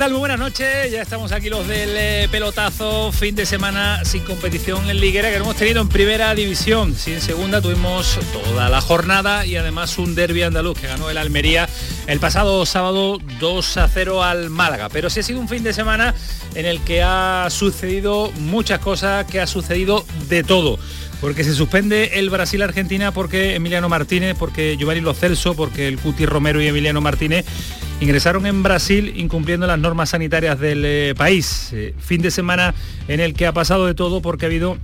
Tal? Muy buenas noches. Ya estamos aquí los del eh, pelotazo, fin de semana sin competición en liguera que hemos tenido en primera división. Sí, en segunda tuvimos toda la jornada y además un derby andaluz que ganó el Almería el pasado sábado 2 a 0 al Málaga. Pero sí ha sido un fin de semana en el que ha sucedido muchas cosas, que ha sucedido de todo porque se suspende el Brasil-Argentina porque Emiliano Martínez, porque Giovanni Lo Celso, porque el Cuti Romero y Emiliano Martínez ingresaron en Brasil incumpliendo las normas sanitarias del eh, país. Eh, fin de semana en el que ha pasado de todo porque ha habido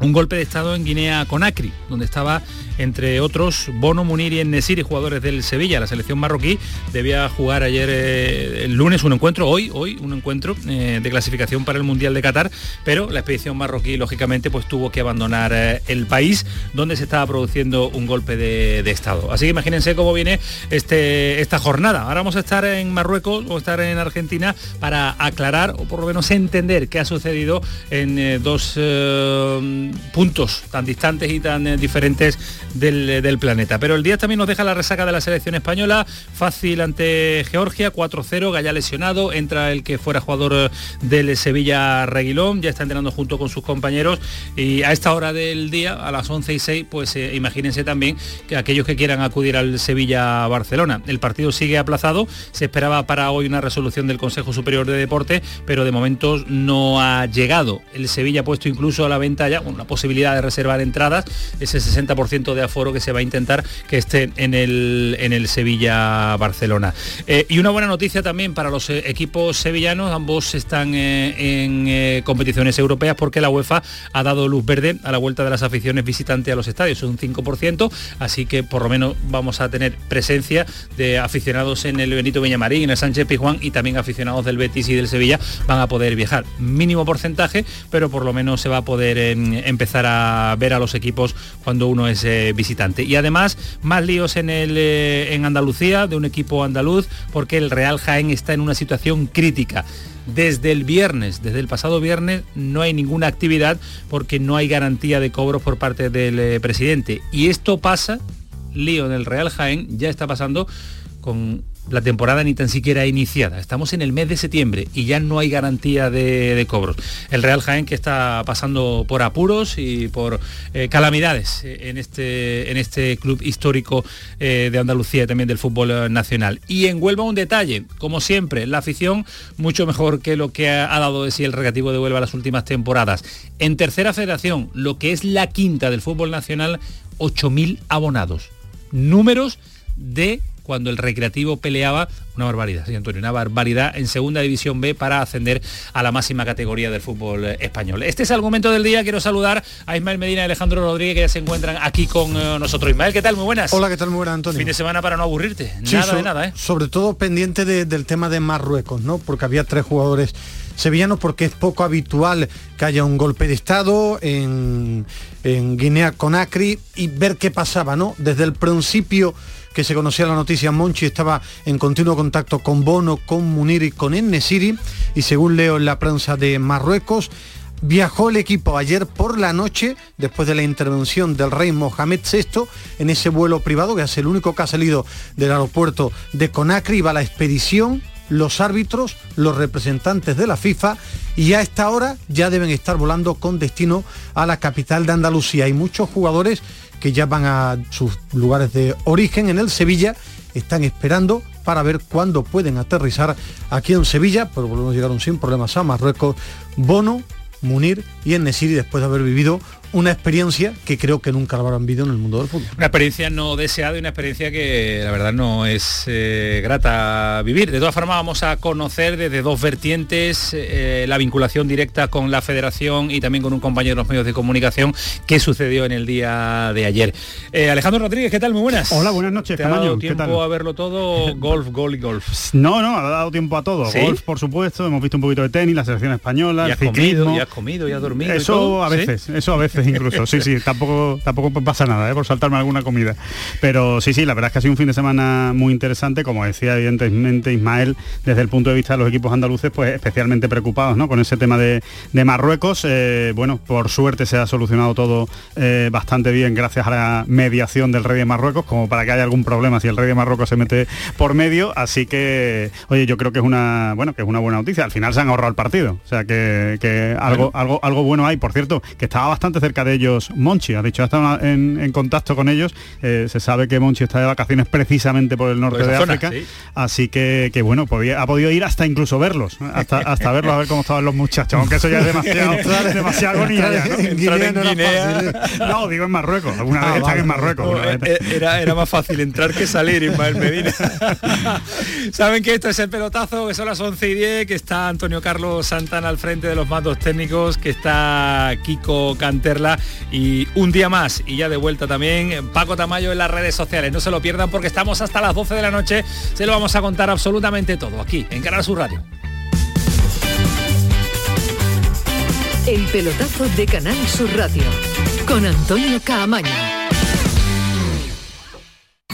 un golpe de Estado en Guinea-Conakry, donde estaba entre otros Bono, Munir y Nesiri, jugadores del Sevilla. La selección marroquí debía jugar ayer eh, el lunes un encuentro, hoy, hoy un encuentro eh, de clasificación para el Mundial de Qatar, pero la expedición marroquí lógicamente pues tuvo que abandonar eh, el país donde se estaba produciendo un golpe de, Estado. Así que imagínense cómo viene este, esta jornada. Ahora vamos a estar en Marruecos o estar en Argentina para aclarar o por lo menos entender qué ha sucedido en dos puntos tan distantes y tan diferentes del, planeta. Pero el día también nos deja la resaca de la selección española, fácil ante Georgia, 4-0, Gaya lesionado, entra el que fuera jugador del Sevilla Reguilón, ya está entrenando junto con sus compañeros y a esta hora del día, a las 11 y 6, pues eh, imagínense también que aquellos que quieran acudir al Sevilla-Barcelona. El partido sigue aplazado, se esperaba para hoy una resolución del Consejo Superior de Deporte, pero de momento no ha llegado. El Sevilla ha puesto incluso a la venta ya una posibilidad de reservar entradas, ese 60% de aforo que se va a intentar que esté en el, en el Sevilla-Barcelona. Eh, y una buena noticia también para los eh, equipos sevillanos, ambos están eh, en competiciones europeas porque la UEFA ha dado luz verde a la vuelta de las aficiones visitantes a los estadios, un 5%, así que por lo menos vamos a tener presencia de aficionados en el Benito Villamarín, en el Sánchez Pizjuán y también aficionados del Betis y del Sevilla van a poder viajar. Mínimo porcentaje, pero por lo menos se va a poder empezar a ver a los equipos cuando uno es visitante. Y además, más líos en, el, eh, en Andalucía, de un equipo andaluz, porque el Real Jaén está en una situación crítica. Desde el viernes, desde el pasado viernes, no hay ninguna actividad porque no hay garantía de cobros por parte del eh, presidente. Y esto pasa, lío en el Real Jaén, ya está pasando con la temporada ni tan siquiera iniciada. Estamos en el mes de septiembre y ya no hay garantía de, cobros. El Real Jaén que está pasando por apuros y por eh, calamidades eh, en este, en este club histórico eh, de Andalucía y también del fútbol nacional. Y en Huelva un detalle, como siempre, la afición mucho mejor que lo que ha, dado de sí el regativo de Huelva las últimas temporadas. En tercera federación, lo que es la quinta del fútbol nacional, 8.000 abonados. Números de cuando el Recreativo peleaba una barbaridad, sí, Antonio, una barbaridad en Segunda División B para ascender a la máxima categoría del fútbol eh, español. Este es el momento del día, quiero saludar a Ismael Medina y Alejandro Rodríguez que ya se encuentran aquí con eh, nosotros. Ismael, ¿qué tal? Muy buenas. Hola, ¿qué tal? Muy buenas, Antonio. Fin de semana para no aburrirte, nada de nada, ¿eh? Sobre todo pendiente del tema de Marruecos, ¿no? Porque había tres jugadores sevillanos porque es poco habitual que haya un golpe de Estado en, en Guinea Conakry y ver qué pasaba, ¿no? Desde el principio que se conocía la noticia, Monchi estaba en continuo contacto con Bono, con Munir y con Ennesiri y según leo en la prensa de Marruecos, viajó el equipo ayer por la noche, después de la intervención del rey Mohamed VI, en ese vuelo privado, que es el único que ha salido del aeropuerto de Conakry, va la expedición, los árbitros, los representantes de la FIFA, y a esta hora ya deben estar volando con destino a la capital de Andalucía. Hay muchos jugadores que ya van a sus lugares de origen en el Sevilla, están esperando para ver cuándo pueden aterrizar aquí en Sevilla, pero volvemos a llegar un sin problemas a Marruecos, Bono, Munir y Nesiri después de haber vivido una experiencia que creo que nunca lo habrán vivido en el mundo del fútbol. Una experiencia no deseada y una experiencia que la verdad no es eh, grata vivir. De todas formas vamos a conocer desde dos vertientes eh, la vinculación directa con la federación y también con un compañero de los medios de comunicación que sucedió en el día de ayer. Eh, Alejandro Rodríguez, ¿qué tal? Muy buenas. Hola, buenas noches. ¿Te ha dado tiempo a verlo todo? Golf, golf y golf. No, no, ha dado tiempo a todo. Golf, por supuesto. Hemos visto un poquito de tenis, la selección española, ¿Y has comido, y has comido, y has dormido. Eso a veces, eso a veces incluso. Sí, sí, tampoco, tampoco pasa nada, ¿eh? por saltarme alguna comida. Pero sí, sí, la verdad es que ha sido un fin de semana muy interesante, como decía evidentemente Ismael, desde el punto de vista de los equipos andaluces, pues especialmente preocupados ¿no? con ese tema de, Marruecos. Eh, bueno, por suerte se ha solucionado todo eh, bastante bien gracias a la mediación del rey de Marruecos, como para que haya algún problema si el rey de Marruecos se mete por medio. Así que, oye, yo creo que es una, bueno, que es una buena noticia. Al final se han ahorrado el partido. O sea que, algo, algo, algo bueno hay. Por cierto, que estaba bastante cerca de ellos Monchi. Ha dicho, ha estado en, contacto con ellos. Eh, se sabe que Monchi está de vacaciones precisamente por el norte de África. Así que, que bueno, ha podido ir hasta incluso verlos. Hasta, hasta verlos a ver cómo estaban los muchachos. Aunque eso ya es demasiado, demasiado agonía ¿no? ¿no? digo en Marruecos. Alguna ah, vez están en Marruecos. Eh, era, era más fácil entrar que salir, Ismael Medina. Saben que esto es el pelotazo, que son las 11 y 10, que está Antonio Carlos Santana al frente de los mandos técnicos, que está Kiko Canterla y un día más y ya de vuelta también Paco Tamayo en las redes sociales. No se lo pierdan porque estamos hasta las 12 de la noche. Se lo vamos a contar absolutamente todo aquí en Canal Sur Radio. El pelotazo de Canal Sur Radio con Antonio Caamaño.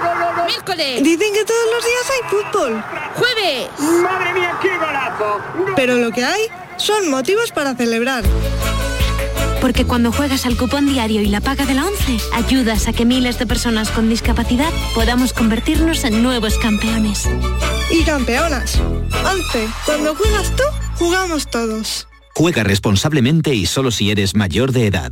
gol, ¡Miércoles! Dicen que todos los días hay fútbol. ¡Jueves! ¡Madre mía, qué golazo! Pero lo que hay son motivos para celebrar. Porque cuando juegas al cupón diario y la paga de la 11, ayudas a que miles de personas con discapacidad podamos convertirnos en nuevos campeones. Y campeonas. 11. Cuando juegas tú, jugamos todos. Juega responsablemente y solo si eres mayor de edad.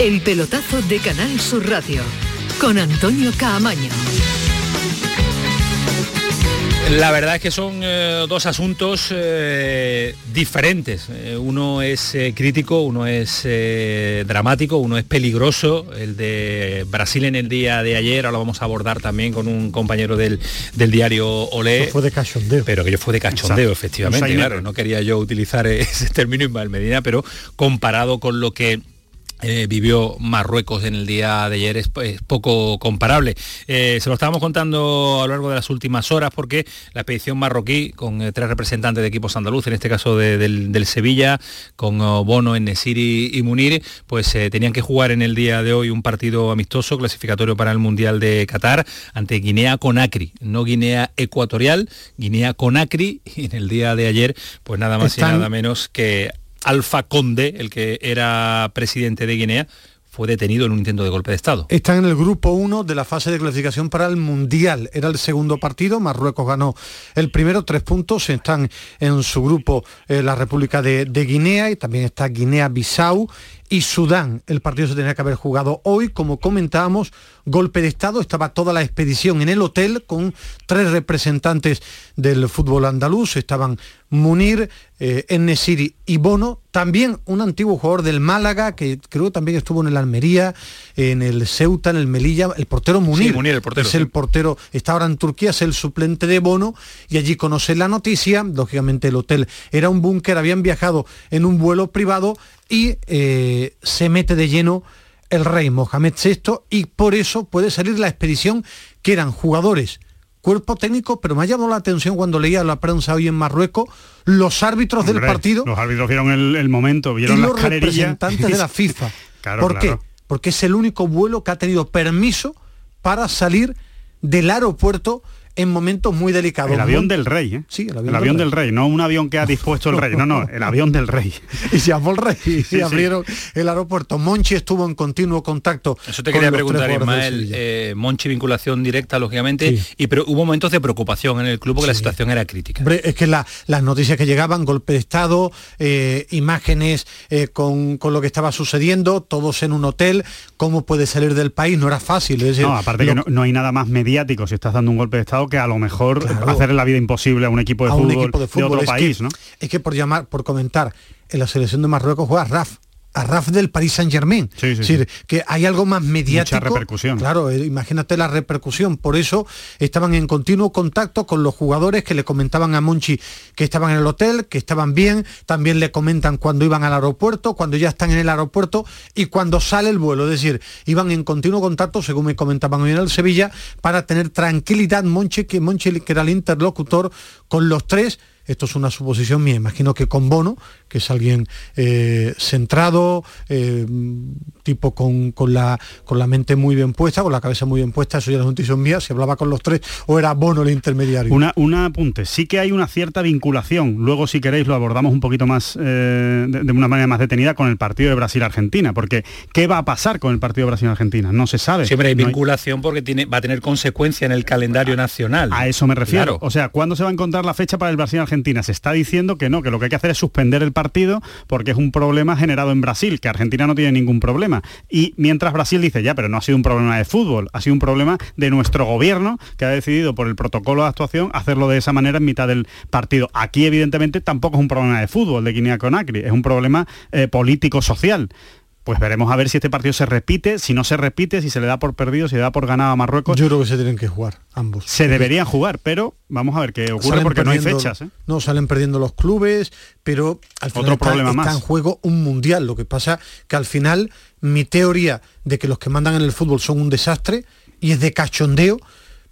El pelotazo de Canal Sur Radio con Antonio Caamaño. La verdad es que son eh, dos asuntos eh, diferentes. Eh, uno es crítico, uno es dramático, uno es peligroso. El de Brasil en el día de ayer, ahora lo vamos a abordar también con un compañero del, diario Olé. fue de cachondeo. Pero que yo fue de cachondeo, efectivamente. Claro, no quería yo utilizar ese término Ismael Medina, pero comparado con lo que eh, vivió Marruecos en el día de ayer es, poco comparable. Eh, se lo estábamos contando a lo largo de las últimas horas porque la expedición marroquí, con eh, tres representantes de equipos andaluz, en este caso del, Sevilla, con Bono, Nesiri y Munir, pues tenían que jugar en el día de hoy un partido amistoso clasificatorio para el Mundial de Qatar ante Guinea Conakry, no Guinea Ecuatorial, Guinea Conakry, y en el día de ayer, pues nada más y nada menos que Alfa Conde, el que era presidente de Guinea, fue detenido en un intento de golpe de Estado. Están en el grupo 1 de la fase de clasificación para el Mundial. Era el segundo partido, Marruecos ganó el primero, tres puntos. Están en su grupo eh, la República de, Guinea y también está Guinea-Bissau y Sudán. El partido se tenía que haber jugado hoy, como comentábamos, golpe de Estado, estaba toda la expedición en el hotel con tres representantes del fútbol andaluz, estaban Munir, eh, Enesiri y Bono, también un antiguo jugador del Málaga, que creo que también estuvo en el Almería, en el Ceuta, en el Melilla, el portero Munir, Sí, Munir, el portero, es el portero, está ahora en Turquía, es el suplente de Bono, y allí conoce la noticia, lógicamente el hotel era un búnker, habían viajado en un vuelo privado y eh, se mete de lleno el rey Mohamed VI y por eso puede salir la expedición que eran jugadores, cuerpo técnico, pero me ha llamado la atención cuando leía la prensa hoy en Marruecos, los árbitros del partido Los árbitros vieron el, el momento, vieron y los representantes de la FIFA. Claro, ¿Por claro. qué? Porque es el único vuelo que ha tenido permiso para salir del aeropuerto en momentos muy delicados. El avión Muy- del rey, ¿eh? Sí, el el avión del del rey, no un avión que ha dispuesto el rey, no, no, el avión del rey. y se llamó el rey y sí. abrieron el aeropuerto. Monchi estuvo en continuo contacto. Eso te con quería preguntar, Ismael. Eh, Monchi, vinculación directa, lógicamente, Sí. y pero hubo momentos de preocupación en el club porque la situación era crítica. Hombre, es que la- las noticias que llegaban, golpe de Estado, eh, imágenes eh, con, con lo que estaba sucediendo, todos en un hotel, cómo puede salir del país, no era fácil. es decir, No, aparte lo- que no, no hay nada más mediático si estás dando un golpe de estado que a lo mejor Claro. hacerle la vida imposible a un equipo de a un fútbol equipo de fútbol. otro es país, que, ¿no? Es que por llamar, por comentar, en la selección de Marruecos juega Raf. A Raf del Paris Saint Germain. Sí, sí, es decir, sí. que hay algo más mediático. repercusión. Claro, eh, imagínate la repercusión. Por eso estaban en continuo contacto con los jugadores que le comentaban a Monchi que estaban en el hotel, que estaban bien. También le comentan cuando iban al aeropuerto, cuando ya están en el aeropuerto y cuando sale el vuelo. Es decir, iban en continuo contacto, según me comentaban hoy en el Sevilla, para tener tranquilidad Monchi, que Monchi que era el interlocutor con los tres esto es una suposición mía, imagino que con Bono, que es alguien eh, centrado, eh, tipo con, con la, con la mente muy bien puesta, con la cabeza muy bien puesta, eso ya no es notición mía, si hablaba con los tres o era Bono el intermediario. Una, un apunte, sí que hay una cierta vinculación, luego si queréis lo abordamos un poquito más, eh, de, de una manera más detenida con el partido de Brasil-Argentina, porque ¿qué va a pasar con el partido de Brasil-Argentina? No se sabe. Siempre hay No vinculación porque tiene, va a tener consecuencia en el calendario nacional. A eso me refiero. Claro. O sea, ¿cuándo se va a encontrar la fecha para el Brasil-Argentina? Se está diciendo que no, que lo que hay que hacer es suspender el partido porque es un problema generado en Brasil, que Argentina no tiene ningún problema. Y mientras Brasil dice, ya, pero no ha sido un problema de fútbol, ha sido un problema de nuestro gobierno que ha decidido por el protocolo de actuación hacerlo de esa manera en mitad del partido. Aquí, evidentemente, tampoco es un problema de fútbol de Guinea-Conakry, es un problema eh, político-social. Pues veremos a ver si este partido se repite, si no se repite, si se le da por perdido, si le da por ganado a Marruecos. Yo creo que se tienen que jugar ambos. Se deberían jugar, pero vamos a ver qué ocurre Salen porque no hay fechas. ¿eh? No, salen perdiendo los clubes, pero al final Otro está, problema está más. en juego un mundial. Lo que pasa que al final mi teoría de que los que mandan en el fútbol son un desastre y es de cachondeo.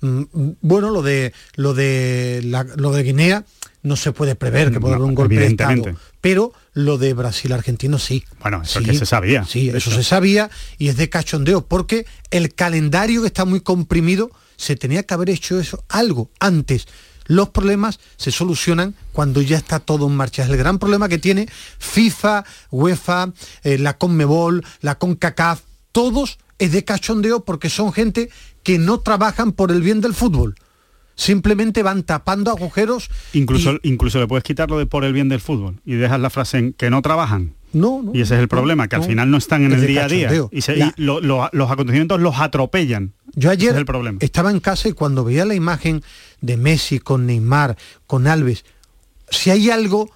Mm, Bueno, lo de lo de la- lo de Guinea no se puede prever que puede No, haber un golpe de estado, pero lo de Brasil argentino sí. Bueno, eso Sí, es que se sabía. Sí, eso se sabía y es de cachondeo porque el calendario que está muy comprimido se tenía que haber hecho eso algo antes. Los problemas se solucionan cuando ya está todo en marcha. Es el gran problema que tiene FIFA, UEFA, eh, la Conmebol, la CONCACAF, todos es de cachondeo porque son gente que no trabajan por el bien del fútbol. Simplemente van tapando agujeros. Incluso, incluso le puedes quitarlo de por el bien del fútbol y dejas la frase en que no trabajan. No, no, y ese es el problema, que al no. final no están en Es el día a día. Y, se- La- y lo- lo- los acontecimientos los atropellan. Yo ayer es el problema. estaba en casa y cuando veía la imagen de Messi con Neymar, con Alves, si hay algo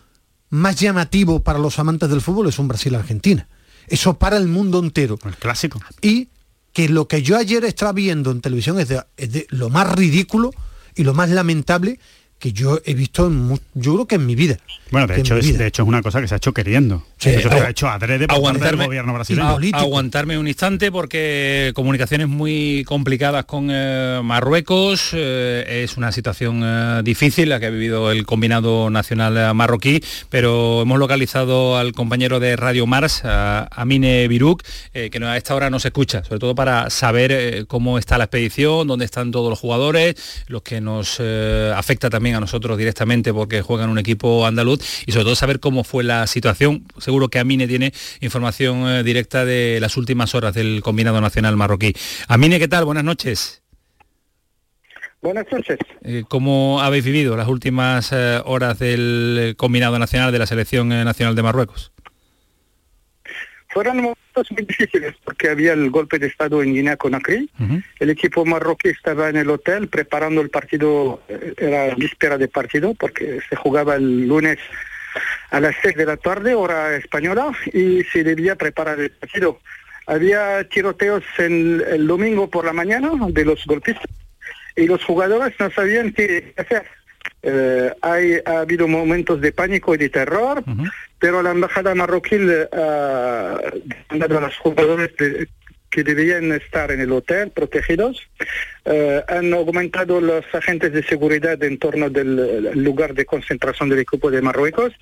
más llamativo para los amantes del fútbol es un Brasil-Argentina. Eso para el mundo entero. El clásico. Y que lo que yo ayer estaba viendo en televisión es de, lo más ridículo y lo más lamentable que yo he visto yo creo que en mi vida. Bueno, de hecho, es, vida. de hecho es una cosa que se ha hecho queriendo. Sí, Eso se ha hecho adrede por parte del gobierno brasileño. A- aguantarme un instante porque comunicaciones muy complicadas con eh, Marruecos. eh, es una situación eh, difícil la que ha vivido el combinado nacional marroquí, pero hemos localizado al compañero de Radio Mars, a Amine Biruk, eh, que no- a esta hora nos escucha, sobre todo para saber eh, cómo está la expedición, dónde están todos los jugadores, los que nos eh, afecta también a nosotros directamente porque juegan un equipo andaluz y sobre todo saber cómo fue la situación. Seguro que Amine tiene información eh, directa de las últimas horas del combinado nacional marroquí. Amine, ¿qué tal? Buenas noches. Buenas noches. Eh, ¿Cómo habéis vivido las últimas eh, horas del combinado nacional de la selección nacional de Marruecos? Fueron momentos muy difíciles porque había el golpe de Estado en Guinea-Conakry. El equipo marroquí estaba en el hotel preparando el partido, eh, era víspera de partido porque se jugaba el lunes a las 6 de la tarde, hora española, y se debía preparar el partido. Había tiroteos en, el domingo por la mañana de los golpistas y los jugadores no sabían qué hacer. Eh, hay, ha habido momentos de pánico y de terror, pero la embajada marroquí ha mandado a los jugadores que debían estar en el hotel protegidos. Eh, han aumentado los agentes de seguridad en torno del lugar de concentración del equipo de Marruecos.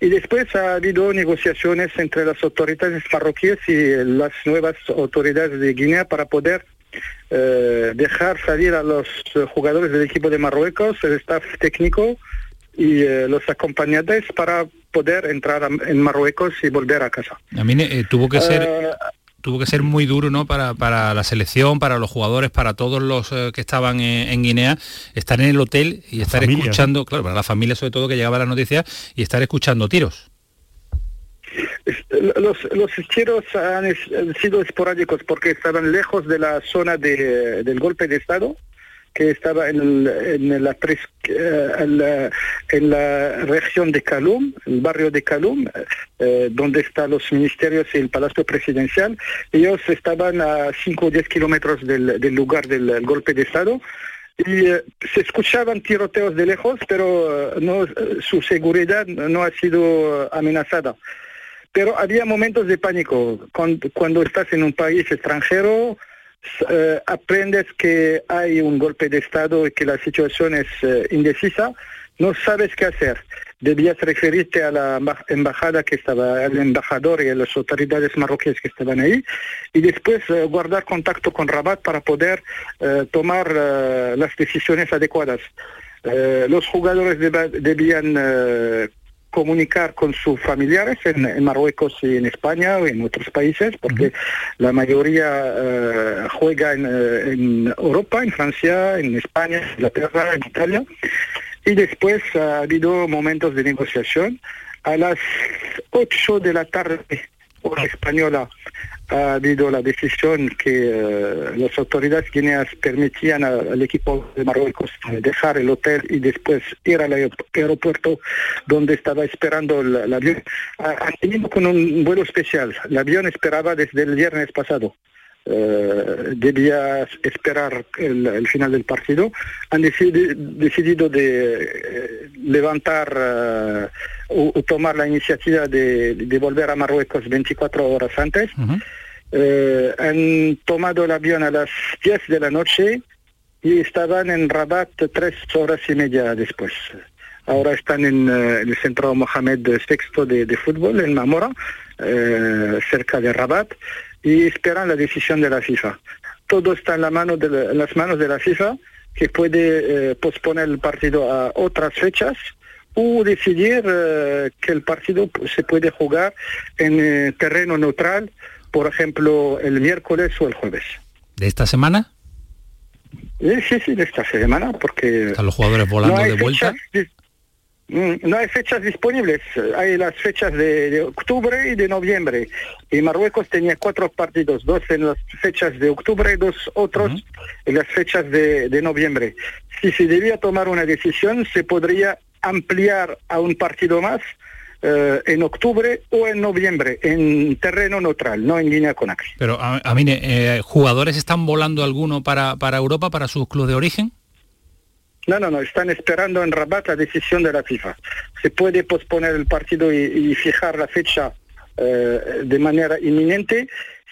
Y después ha habido negociaciones entre las autoridades marroquíes y las nuevas autoridades de Guinea para poder eh, dejar salir a los jugadores del equipo de Marruecos, el staff técnico y eh, los acompañantes para poder entrar en Marruecos y volver a casa. A mí tuvo que ser tuvo que ser muy duro ¿no? para, para la selección, para los jugadores, para todos los eh, que estaban en, Guinea, estar en el hotel y estar escuchando, claro, para la familia sobre todo que llegaba la noticia y estar escuchando tiros. Los, los tiros han, sido esporádicos porque estaban lejos de la zona de, del golpe de Estado que estaba en, en, la, eh, en, la, región de Calum, el barrio de Calum, eh, donde están los ministerios y el palacio presidencial. Ellos estaban a 5 o 10 kilómetros del, del, lugar del golpe de Estado y eh, se escuchaban tiroteos de lejos, pero no, su seguridad no ha sido amenazada. Pero había momentos de pánico. Cuando, cuando estás en un país extranjero, eh, aprendes que hay un golpe de Estado y que la situación es eh, indecisa, no sabes qué hacer. Debías referirte a la embajada que estaba, al embajador y a las autoridades marroquíes que estaban ahí, y después eh, guardar contacto con Rabat para poder tomar las decisiones adecuadas. los jugadores debían comunicar con sus familiares en, Marruecos y en España o en otros países, porque la mayoría eh, juega eh, en, Europa, en Francia, en España, en Inglaterra, en Italia. Y después ha habido momentos de negociación. A las 8 de la tarde, hora española, ha habido la decisión que eh, las autoridades guineas permitían al equipo de Marruecos dejar el hotel y después ir al aeropuerto donde estaba esperando el, avión. Han tenido con un vuelo especial. El avión esperaba desde el viernes pasado. Eh, debía esperar el, final del partido, han decidido de eh, levantar o, tomar la iniciativa de, volver a Marruecos 24 horas antes. Eh, han tomado el avión a las 10 de la noche y estaban en Rabat tres horas y media después. Ahora están en eh, el centro Mohamed VI de, fútbol, en Mamora, eh, cerca de Rabat, y esperan la decisión de la FIFA. Todo está en, la mano de las manos de la FIFA, que puede posponer el partido a otras fechas o decidir que el partido se puede jugar en terreno neutral por ejemplo, el miércoles o el jueves. ¿De esta semana? Sí, sí, sí, de esta semana, porque... ¿Están los jugadores volando de vuelta? Mm, no hay fechas disponibles, hay las fechas de, octubre y de noviembre. Y Marruecos tenía cuatro partidos, dos en las fechas de octubre y dos otros en las fechas de, de noviembre. Si se debía tomar una decisión, se podría ampliar a un partido más eh, en octubre o en noviembre en terreno neutral, no en línea con Conakry. Pero, a, mí, eh, ¿jugadores están volando alguno para, para Europa, para sus clubes de origen? No, no, no, están esperando en Rabat la decisión de la FIFA. Se puede posponer el partido y, fijar la fecha eh, de manera inminente.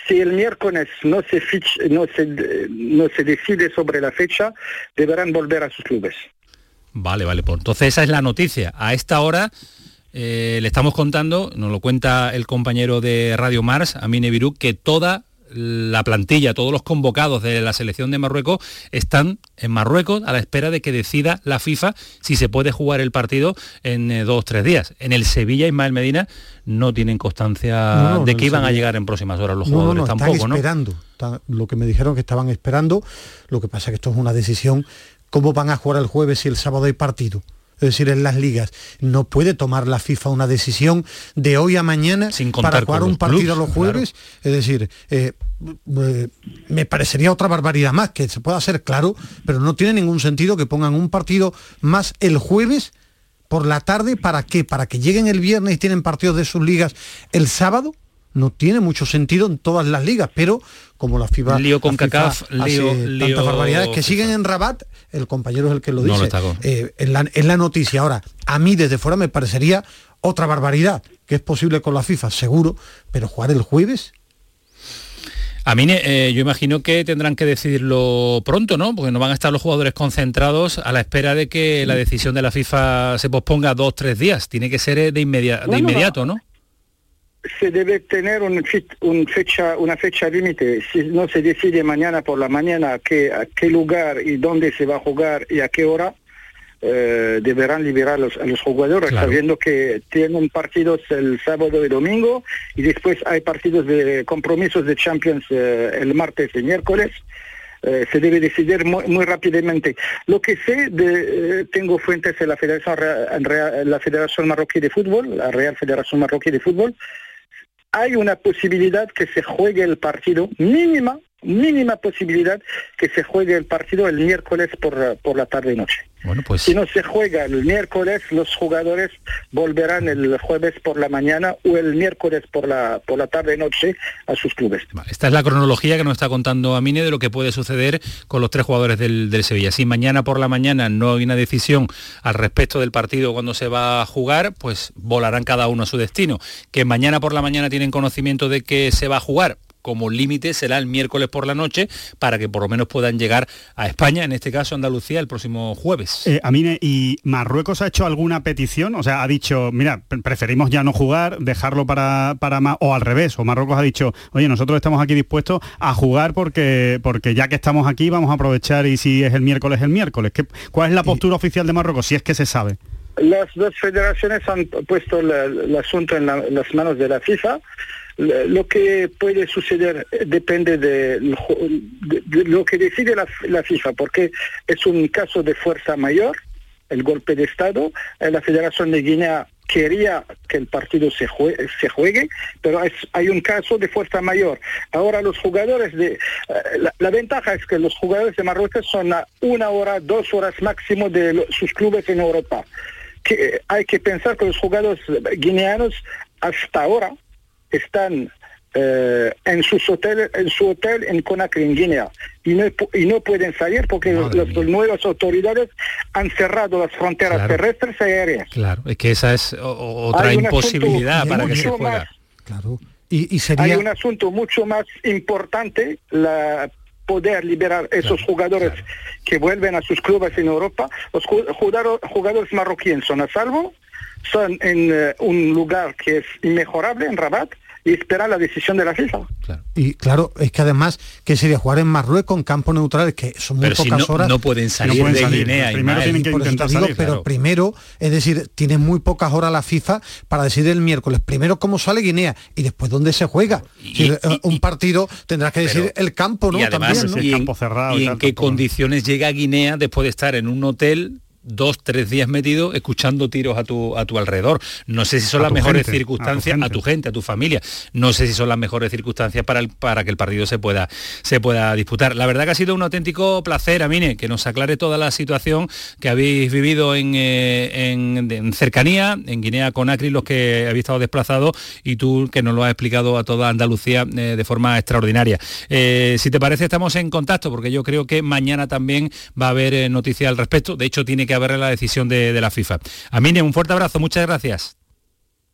Si el miércoles no se, no, se, no se decide sobre la fecha, deberán volver a sus clubes. Vale, vale, pues entonces esa es la noticia. A esta hora eh, le estamos contando, nos lo cuenta el compañero de Radio Mars, Amine Virú, que toda la plantilla, todos los convocados de la selección de Marruecos están en Marruecos a la espera de que decida la FIFA si se puede jugar el partido en eh, dos o tres días. En el Sevilla, Ismael Medina, no tienen constancia de que iban a llegar en próximas horas los jugadores tampoco, están esperando. lo que me dijeron que estaban esperando, lo que pasa es que esto es una decisión, ¿cómo van a jugar el jueves si el sábado hay partido? Es decir, en las ligas. No puede tomar la FIFA una decisión de hoy a mañana Sin para jugar un partido clubs, los jueves. Es decir, eh, eh, me parecería otra barbaridad más que se pueda hacer claro, pero no tiene ningún sentido que pongan un partido más el jueves por la tarde. ¿Para qué? ¿Para que lleguen el viernes y tienen partidos de sus ligas el sábado? No tiene mucho sentido en todas las ligas, pero como la FIFA, Lío con la FIFA CACAF, hace lío- tantas lío barbaridades que FIFA. siguen en Rabat, el compañero es el que lo No dice. lo Eh, en, la, en la noticia. Ahora, a mí desde fuera me parecería otra barbaridad, que es posible con la FIFA, seguro, pero jugar el jueves, A mí, eh, yo imagino que tendrán que decidirlo pronto, ¿no? Porque no van a estar los jugadores concentrados a la espera de que la decisión de la FIFA se posponga dos, tres días. Tiene que ser eh, de, inmedia- de inmediato, ¿no? Se debe tener un, un fecha, una fecha límite. Si no se decide mañana por la mañana qué, a qué lugar y dónde se va a jugar y a qué hora, eh, deberán liberar los- a los jugadores, Claro. sabiendo que tienen partidos el sábado y domingo y después hay partidos de compromisos de Champions eh, el martes y miércoles. Eh, se debe decidir muy, muy rápidamente. Lo que sé, de, eh, tengo fuentes en la Federación, Rea- en Rea- la Federación Marroquí de Fútbol, la Real Federación Marroquí de Fútbol, hay una posibilidad que se juegue el partido, mínima, mínima posibilidad que se juegue el partido el miércoles por, por la tarde y noche. Bueno, pues Si no se juega el miércoles, los jugadores volverán el jueves por la mañana o el miércoles por la, por la tarde y noche a sus clubes. esta es la cronología que nos está contando Amine de lo que puede suceder con los tres jugadores del, del Sevilla. Si mañana por la mañana no hay una decisión al respecto del partido cuando se va a jugar, pues volarán cada uno a su destino. Que mañana por la mañana tienen conocimiento de que se va a jugar, como límite será el miércoles por la noche para que por lo menos puedan llegar a España, en este caso Andalucía, el próximo jueves. Eh, Amine, ¿y Marruecos ha hecho alguna petición? O sea, ha dicho, mira, pre- preferimos ya no jugar, dejarlo para, para más, o al revés, o Marruecos ha dicho, oye, nosotros estamos aquí dispuestos a jugar porque, porque ya que estamos aquí vamos a aprovechar y si es el miércoles, el miércoles. ¿Qué- ¿Cuál es la postura oficial de Marruecos? Si es que se sabe. Las dos federaciones han puesto la- el asunto en, la- en las manos de la FIFA. Lo que puede suceder depende de, lo que decide la, FIFA, porque es un caso de fuerza mayor, el golpe de Estado. Eh, La Federación de Guinea quería que el partido se, jue- se juegue, pero hay un caso de fuerza mayor. Ahora los jugadores de... eh, la, ventaja es que los jugadores de Marruecos son a una hora, dos horas máximo de sus clubes en Europa. Eh, hay que pensar que los jugadores guineanos hasta ahora están eh, en sus hoteles, en su hotel en Conakry, en Guinea, y no, y no pueden salir porque las nuevas autoridades han cerrado las fronteras Claro. terrestres y aéreas. Claro, es que esa es otra Hay imposibilidad para que se más- Claro. Y, y Hay sería... un asunto mucho más importante, la poder liberar esos jugadores que vuelven a sus clubes en Europa. Los ju- jugado- jugadores marroquíes son a salvo, son en eh, un lugar que es inmejorable, en Rabat, y esperan la decisión de la FIFA. Y claro, es que además, que sería jugar en Marruecos en campo neutral, que son muy Pero si pocas no- horas. no pueden salir No pueden de salir. Guinea, Primero Ismael. tienen que Por eso te intentar digo, salir. Pero claro. primero, es decir, tiene muy pocas horas la FIFA para decidir el miércoles. Primero cómo sale Guinea y después dónde se juega. Si, eh, un partido tendrás que decir el campo, ¿no? y además, También, ¿no? ¿y en, y en qué condiciones llega Guinea después de estar en un hotel dos, tres días metido escuchando tiros a tu, a tu alrededor. No sé si son A las mejores gente, a tu circunstancias, a tu, gente. a tu familia. No sé si son las mejores circunstancias para, el- para que el partido se pueda, se pueda disputar. La verdad que ha sido un auténtico placer, Amine, que nos aclare toda la situación que habéis vivido en, eh, en- en cercanía, en Guinea Conakry, los que habéis estado desplazados, y tú que nos lo has explicado a toda Andalucía eh, de forma extraordinaria. Eh, si te parece, estamos en contacto, porque yo creo que mañana también va a haber eh, noticia al respecto. De hecho, tiene que haber la decisión de, de la FIFA. Amine, un fuerte abrazo, muchas gracias.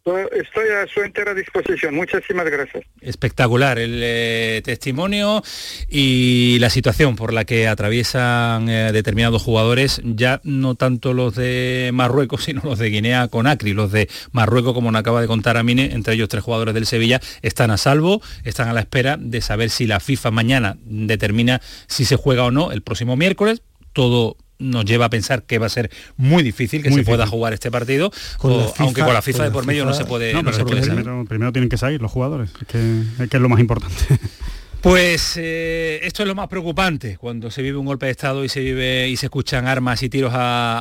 Estoy a su entera disposición. Muchísimas gracias. Espectacular el eh, testimonio y la situación por la que atraviesan eh, determinados jugadores, ya no tanto los de Marruecos, sino los de Guinea Conakry. Los de Marruecos, como nos acaba de contar Amine, entre ellos tres jugadores del Sevilla, están a salvo, están a la espera de saber si la FIFA mañana determina si se juega o no el próximo miércoles. Todo nos lleva a pensar que va a ser muy difícil que Muy se pueda jugar este partido, Con o- la FIFA- aunque con la FIFA con de por medio no se puede, No, se puede primero, primero tienen que salir los jugadores, es que, es que es lo más importante. Pues eh, esto es lo más preocupante cuando se vive un golpe de estado y se vive y se escuchan armas y tiros a,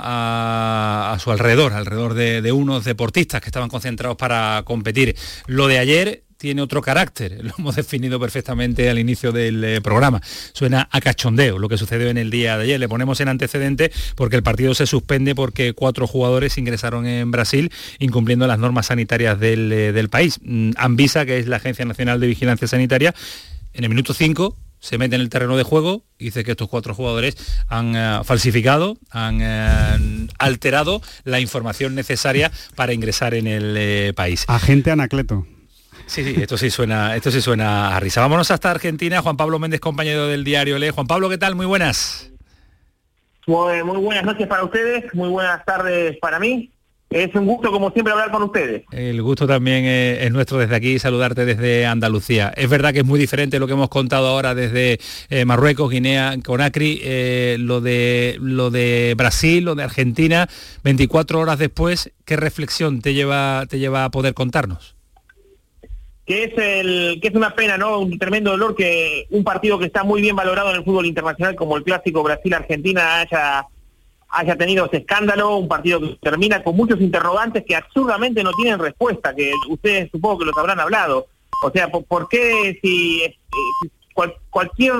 a- a su alrededor, alrededor de, de unos deportistas que estaban concentrados para competir. Lo de ayer tiene otro carácter, lo hemos definido perfectamente al inicio del eh, programa. Suena a cachondeo lo que sucedió en el día de ayer. Le ponemos en antecedente porque el partido se suspende porque cuatro jugadores ingresaron en Brasil incumpliendo las normas sanitarias del, eh, país. Mm, Anvisa, que es la Agencia Nacional de Vigilancia Sanitaria, en el minuto 5 se mete en el terreno de juego y dice que estos cuatro jugadores han eh, falsificado, han alterado la información necesaria para ingresar en el país. Agente Anacleto. Sí, sí, esto sí suena, esto sí suena a risa. Vámonos hasta Argentina. Juan Pablo Méndez, compañero del diario Le. Juan Pablo, ¿qué tal? Muy buenas. Muy, muy buenas noches para ustedes, muy buenas tardes para mí. Es un gusto, como siempre, hablar con ustedes. El gusto también eh, es nuestro desde aquí, saludarte desde Andalucía. Es verdad que es muy diferente lo que hemos contado ahora desde eh, Marruecos, Guinea, Conakry, eh, lo, de, lo de Brasil, lo de Argentina, 24 horas después, ¿qué reflexión te lleva, te lleva a poder contarnos? Que es, el, que es una pena, ¿no? Un tremendo dolor que un partido que está muy bien valorado en el fútbol internacional como el clásico Brasil-Argentina haya, haya tenido ese escándalo, un partido que termina con muchos interrogantes que absurdamente no tienen respuesta, que ustedes supongo que los habrán hablado. O sea, ¿por, qué si, eh, si cual- cualquier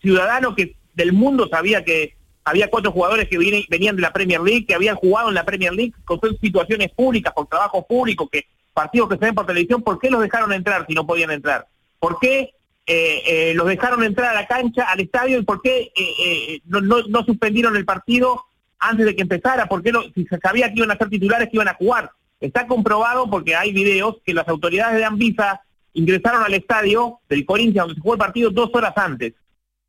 ciudadano que del mundo sabía que había cuatro jugadores que venían de la Premier League, que habían jugado en la Premier League con situaciones públicas, por trabajo público, que partidos que se ven por televisión, ¿por qué los dejaron entrar si no podían entrar? ¿Por qué eh, eh, los dejaron entrar a la cancha, al estadio, y por qué eh, eh, no, no- no suspendieron el partido antes de que empezara? ¿Por qué no, si se sabía que iban a ser titulares, que iban a jugar? Está comprobado porque hay videos que las autoridades de Anvisa ingresaron al estadio del Corinthians donde se jugó el partido dos horas antes.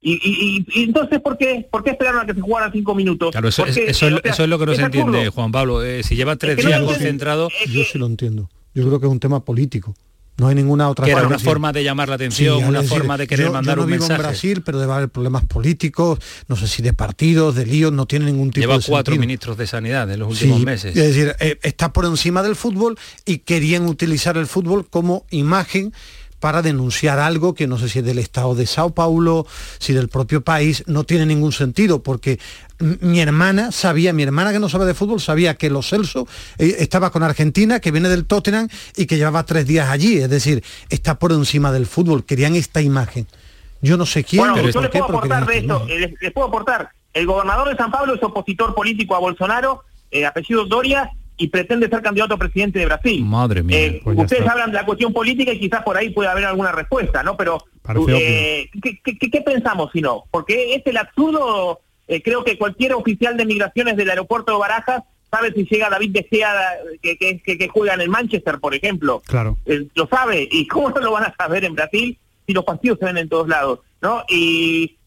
Y, y- y- y entonces, ¿por qué, ¿por qué esperaron a que se jugaran cinco minutos? Claro, eso, es, Porque, eso, es, eh, o sea, eso es lo que no se absurdo. entiende, Juan Pablo. Eh, si lleva tres que no días concentrado, Yo sí lo entiendo. Yo creo que es un tema político. No hay ninguna otra que era una forma de llamar la atención, Sí, una decir, forma de querer yo- mandar yo no un vivo mensaje. en Brasil, pero debe haber problemas políticos, no sé si de partidos, de líos, no tiene ningún tipo Lleva de cuatro sentido. ministros de sanidad en los últimos Sí, meses. Es decir, eh, está por encima del fútbol y querían utilizar el fútbol como imagen para denunciar algo que no sé si es del Estado de Sao Paulo, si del propio país, no tiene ningún sentido, porque mi hermana sabía, mi hermana que no sabe de fútbol, sabía que Los Celso eh, estaba con Argentina, que viene del Tottenham y que llevaba tres días allí, es decir, está por encima del fútbol, querían esta imagen. Yo no sé quién, Bueno, pero yo por les puedo aportar de esto, eh, les puedo aportar. El gobernador de San Pablo es opositor político a Bolsonaro, eh, apellido Doria, y pretende ser candidato a presidente de Brasil. Madre mía. Eh, pues ustedes está. hablan de la cuestión política y quizás por ahí puede haber alguna respuesta, ¿no? Pero, eh, ¿qué, qué- qué- pensamos si no? Porque es el absurdo, eh, creo que cualquier oficial de migraciones del aeropuerto de Barajas sabe si llega David De Gea, que, que, que, que juega en el Manchester, por ejemplo. Claro. Eh, lo sabe. ¿Y cómo no lo van a saber en Brasil si los partidos se ven en todos lados? ¿no? Y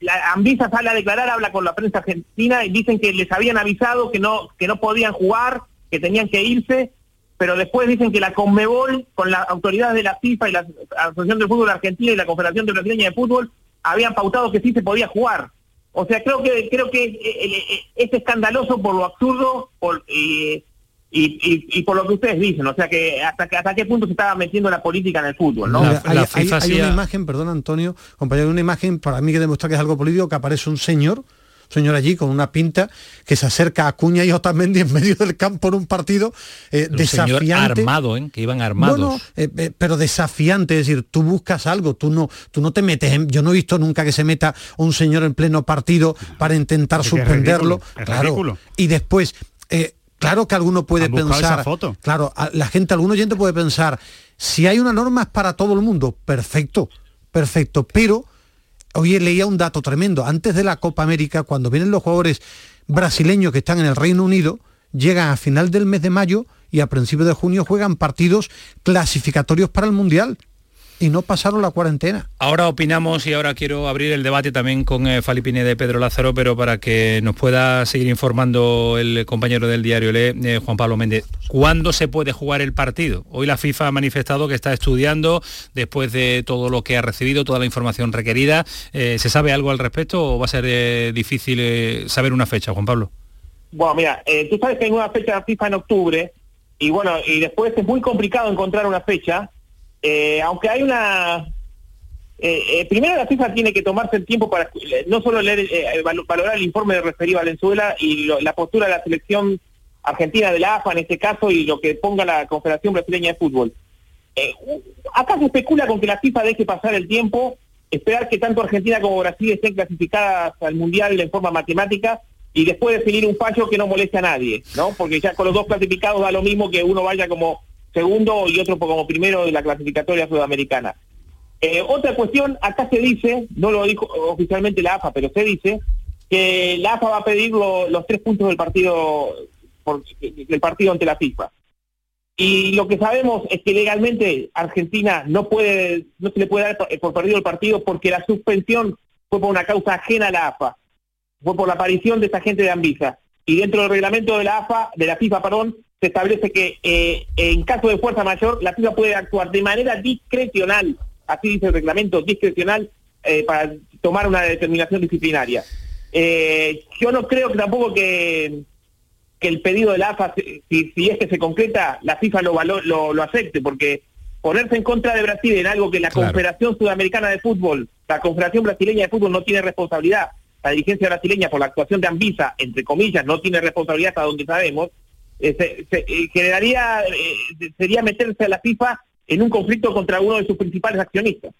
la Anvisa sale a declarar, habla con la prensa argentina y dicen que les habían avisado que no, que no podían jugar, que tenían que irse, pero después dicen que la Conmebol, con las autoridades de la FIFA y la Asociación del Fútbol Argentina y la Confederación de Brasileña de Fútbol, habían pautado que sí se podía jugar. O sea, creo que creo que eh, eh, es escandaloso por lo absurdo por, eh, y, y, y por lo que ustedes dicen. O sea, que hasta, que- hasta qué punto se estaba metiendo la política en el fútbol, ¿no? Hay, hay- hay una imagen, perdón Antonio, compañero, una imagen para mí que demuestra que es algo político, que aparece un señor, señor allí con una pinta que se acerca a Cuña y Otamendi en medio del campo en un partido eh, Un señor desafiante. armado, ¿eh? que iban armados. No, no, eh, eh, pero desafiante, es decir, tú buscas algo, tú no, tú no te metes en, yo no he visto nunca que se meta un señor en pleno partido para intentar Es suspenderlo. ridículo, es claro. ridículo. Y después, eh, claro que alguno puede pensar, esa foto. claro, a- la gente, algún oyente puede pensar, si hay una norma es para todo el mundo, perfecto, perfecto, pero hoy leía un dato tremendo, antes de la Copa América, cuando vienen los jugadores brasileños que están en el Reino Unido, llegan a final del mes de mayo y a principios de junio juegan partidos clasificatorios para el Mundial y no pasaron la cuarentena. Ahora opinamos y ahora quiero abrir el debate también con eh, Falipine de Pedro Lázaro, pero para que nos pueda seguir informando el compañero del diario Le, eh, Juan Pablo Méndez. ¿Cuándo se puede jugar el partido? Hoy la FIFA ha manifestado que está estudiando después de todo lo que ha recibido, toda la información requerida. Eh, ¿Se sabe algo al respecto o va a ser eh, difícil eh, saber una fecha, Juan Pablo? Bueno, mira, eh, tú sabes que hay una fecha de FIFA en octubre y bueno, y después es muy complicado encontrar una fecha, eh, aunque hay una eh, eh, primero la FIFA tiene que tomarse el tiempo para no solo leer, val- valorar el informe de referido a Venezuela y la postura de la selección argentina de la AFA en este caso y lo que ponga la Confederación Brasileña de Fútbol. Acá se especula con que la FIFA deje pasar el tiempo, esperar que tanto Argentina como Brasil estén clasificadas al Mundial en forma matemática y después definir un fallo que no moleste a nadie, ¿no? Porque ya con los dos clasificados da lo mismo que uno vaya como segundo y otro como primero de la clasificatoria sudamericana. Eh, otra cuestión, acá se dice, no lo dijo oficialmente la AFA, pero se dice que la AFA va a pedir lo- los tres puntos del partido por- del partido ante la FIFA. Y lo que sabemos es que legalmente Argentina no puede, no se le puede dar por- por perdido el partido porque la suspensión fue por una causa ajena a la AFA, fue por la aparición de esta gente de Anvisa. Y dentro del reglamento de la AFA, de la FIFA, perdón, se establece que eh, en caso de fuerza mayor, la FIFA puede actuar de manera discrecional, así dice el reglamento, discrecional, eh, para tomar una determinación disciplinaria. Eh, yo no creo que tampoco que, que el pedido de la AFA, si, si es que se concreta, la FIFA lo, lo, lo acepte, porque ponerse en contra de Brasil en algo que la Claro. Confederación Sudamericana de Fútbol, la Confederación Brasileña de Fútbol no tiene responsabilidad, la dirigencia brasileña por la actuación de Anvisa, entre comillas, no tiene responsabilidad hasta donde sabemos, eh, eh, generaría, eh, sería meterse a la FIFA en un conflicto contra uno de sus principales accionistas.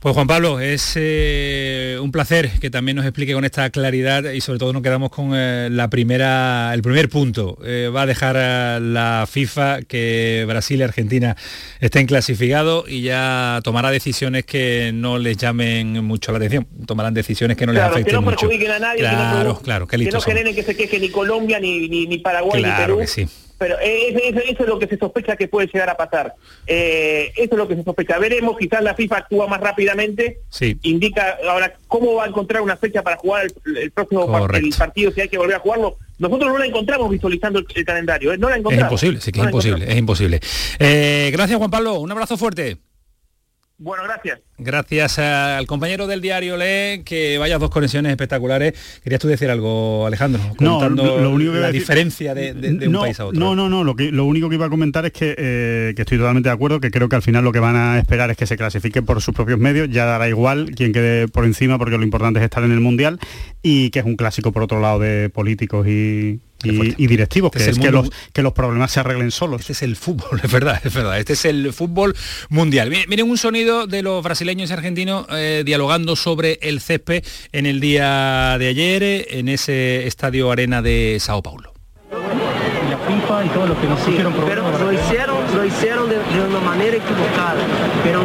Pues Juan Pablo, es eh, un placer que también nos explique con esta claridad y sobre todo nos quedamos con eh, la primera, el primer punto. Eh, va a dejar a la FIFA que Brasil y Argentina estén clasificados y ya tomará decisiones que no les llamen mucho la atención. Tomarán decisiones que no les Claro, que afecten no mucho. perjudiquen a nadie, que no Claro, qué que no generen que se queje ni Colombia, ni, ni, ni Paraguay, ni Claro Perú. que sí. Pero eso, eso- eso es lo que se sospecha que puede llegar a pasar. Eh, eso es lo que se sospecha. Veremos, quizás la FIFA actúa más rápidamente. Sí. Indica ahora cómo va a encontrar una fecha para jugar el, el próximo par- Correcto. el partido si hay que volver a jugarlo. Nosotros no la encontramos visualizando el, el calendario. ¿eh? No la Es encontramos. imposible, sí que es imposible, es imposible. Eh, gracias Juan Pablo, un abrazo fuerte. Bueno, gracias. Gracias al compañero del diario Le, que vayas dos conexiones espectaculares. Querías tú decir algo, Alejandro, No, lo- lo único que la decir- diferencia de, de- de un no, país a otro. No, no, no. Lo, que, lo único que iba a comentar es que, eh, que estoy totalmente de acuerdo, que creo que al final lo que van a esperar es que se clasifiquen por sus propios medios. Ya dará igual quien quede por encima, porque lo importante es estar en el Mundial y que es un clásico, por otro lado, de políticos y, y- y directivos, Este que es es, que, mundo- los, que los problemas se arreglen solos. Este es el fútbol, es verdad, es verdad. Este es el fútbol mundial. Miren, miren un sonido de los brasileños y argentinos eh, dialogando sobre el césped en el día de ayer eh, en ese estadio arena de Sao Paulo. la FIFA y todos los que nos pusieron pero lo hicieron, lo hicieron de, de una manera equivocada, pero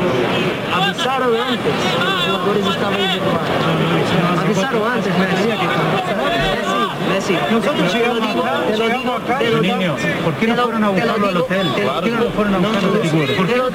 avisaron antes, los jugadores estaban. Avisaron antes, Messi, Messi, Nosotros te llegamos digo, acá, te lo digo, acá te niño, ¿por qué no fueron a buscarlo al hotel? te- ¿Por qué no fueron a no, buscar no, administrativamente? Te lo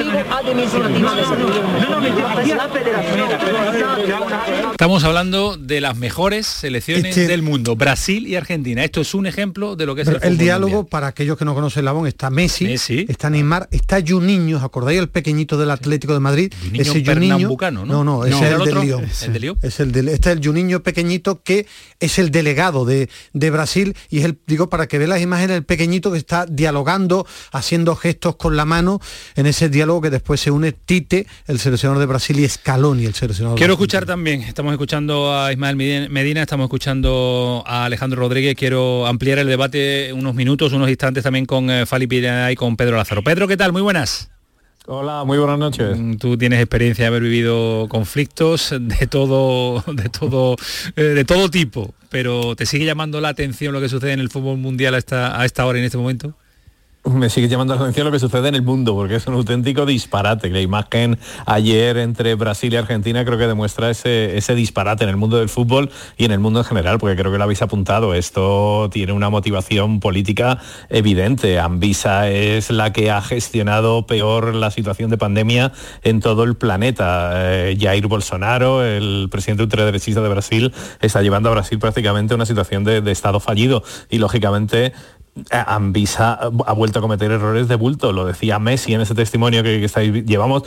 digo administrativamente. No, no. Estamos hablando de las mejores selecciones Este- del mundo, Brasil y Argentina. Esto es un ejemplo de lo que es el, el fútbol diálogo, mundial. para aquellos que no conocen la BON, está Messi, está Neymar, está Juninho, ¿os acordáis el pequeñito del Atlético de Madrid? Juninho ese Juninho, ¿no? no, no, ese No, es ¿el el, del Lyon? Es el del, este es el Juninho pequeñito que es el delegado de, de Brasil y es el, digo, para que vean las imágenes, el pequeñito que está dialogando, haciendo gestos con la mano en ese diálogo que después se une Tite, el seleccionador de Brasil, y Scaloni, el seleccionador Quiero de escuchar también, estamos escuchando a Ismael Medina- estamos escuchando a Alejandro Rodríguez, quiero ampliar el debate unos minutos, unos instantes también con eh, Fali Pineda y con Pedro Lázaro. Pedro, ¿qué tal? Muy buenas. Hola, muy buenas noches. Mm, Tú tienes experiencia de haber vivido conflictos de todo, de todo, eh, de todo tipo, pero ¿te sigue llamando la atención lo que sucede en el fútbol mundial a esta, a esta hora en este momento? Me sigue llamando la atención lo que sucede en el mundo, porque es un auténtico disparate. La imagen ayer entre Brasil y Argentina creo que demuestra ese, ese disparate en el mundo del fútbol y en el mundo en general, porque creo que lo habéis apuntado. Esto tiene una motivación política evidente. Anvisa es la que ha gestionado peor la situación de pandemia en todo el planeta. Eh, Jair Bolsonaro, el presidente ultraderechista de Brasil, está llevando a Brasil prácticamente a una situación de, estado fallido y lógicamente Anvisa ha vuelto a cometer errores de bulto, lo decía Messi en ese testimonio que, que estáis- llevamos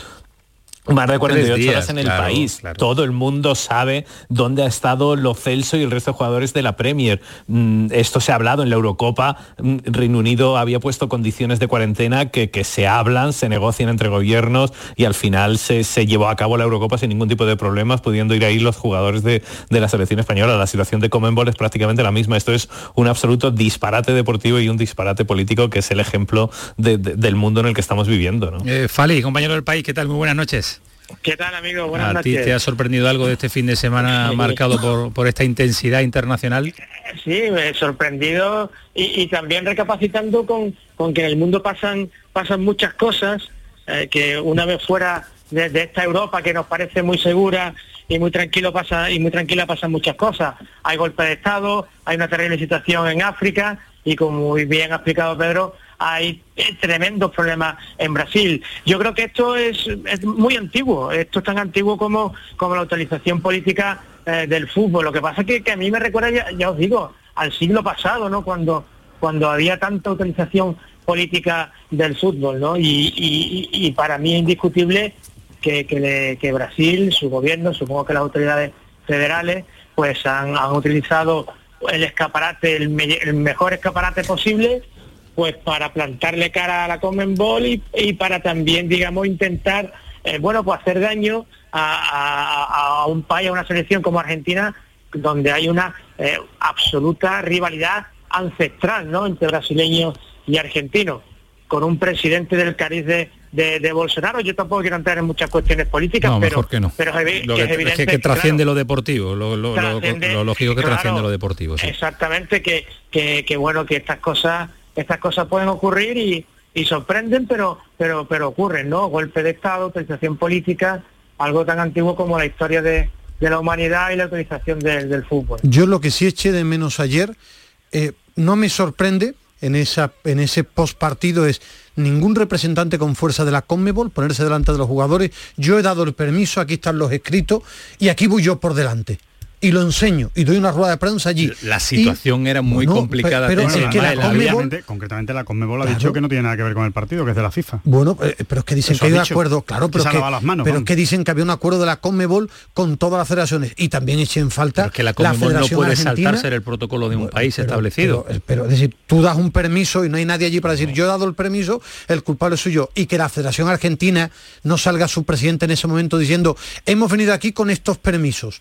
Más de 48 Tres días, horas en el claro, país. claro. Todo el mundo sabe dónde ha estado Lo Celso y el resto de jugadores de la Premier. Mm, Esto se ha hablado en la Eurocopa. Mm, Reino Unido había puesto condiciones de cuarentena que, que se hablan, se negocian entre gobiernos y al final se, se llevó a cabo la Eurocopa sin ningún tipo de problemas, pudiendo ir ahí los jugadores de, de la selección española. La situación de Comenbol es prácticamente la misma. Esto es un absoluto disparate deportivo y un disparate político que es el ejemplo de- de- del mundo en el que estamos viviendo. ¿no? Eh, Fali, compañero del país, ¿qué tal? Muy buenas noches. ¿Qué tal, amigo? Buenas ¿A ti te ha sorprendido algo de este fin de semana Sí. marcado por, por esta intensidad internacional? Sí, me he sorprendido y, y también recapacitando con, con que en el mundo pasan, pasan muchas cosas, eh, que una vez fuera de, de esta Europa que nos parece muy segura y muy tranquilo pasa y muy tranquila pasan muchas cosas. Hay golpe de Estado, hay una terrible situación en África y como muy bien ha explicado Pedro, hay tremendos problemas en Brasil. Yo creo que esto es, muy antiguo, esto es tan antiguo como, como la utilización política eh, del fútbol. Lo que pasa es que, que a mí me recuerda, ya, os digo, al siglo pasado, ¿no? Cuando, cuando había tanta utilización política del fútbol, ¿no? Y, para mí es indiscutible que, que Brasil, su gobierno, supongo que las autoridades federales, pues han, han utilizado el escaparate, el mejor escaparate posible, pues para plantarle cara a la Conmebol y, y para también, digamos, intentar, eh, bueno, pues hacer daño a, a- a un país, a una selección como Argentina, donde hay una eh, absoluta rivalidad ancestral, ¿no?, entre brasileños y argentinos, con un presidente del cariz de, de- de Bolsonaro. Yo tampoco quiero entrar en muchas cuestiones políticas, No, pero, mejor que no. pero es Lo que evidente que, que trasciende claro, lo deportivo, lo, lógico que claro. trasciende lo deportivo. sí. Exactamente, que, que, que bueno, que estas cosas, estas cosas pueden ocurrir y, sorprenden, pero, ocurren, ¿no? Golpe de Estado, utilización política, algo tan antiguo como la historia de, la humanidad y la utilización del- fútbol. Yo lo que sí eché de menos ayer, eh, no me sorprende en ese postpartido es ningún representante con fuerza de la Conmebol ponerse delante de los jugadores. Yo he dado el permiso, aquí están los escritos y aquí voy yo por delante. Y lo enseño y doy una rueda de prensa allí. La situación era muy Bueno, complicada. pero es que la Conmebol- había- Concretamente, la Conmebol ha dicho que no tiene nada que ver con el partido, que es de la FIFA. Bueno, eh, pero es que dicen Eso que ha hay un acuerdo, claro, pero, que, las manos, pero es que dicen que había un acuerdo de la Conmebol con todas las federaciones y también eché en falta que la Conmebol no Federación puede Argentina. saltarse el protocolo de un país pero- establecido. Pero, pero, es decir, tú das un permiso y no hay nadie allí para decir yo he dado el permiso, el culpable soy yo. Y que la Federación Argentina no salga su presidente en ese momento diciendo hemos venido aquí con estos permisos.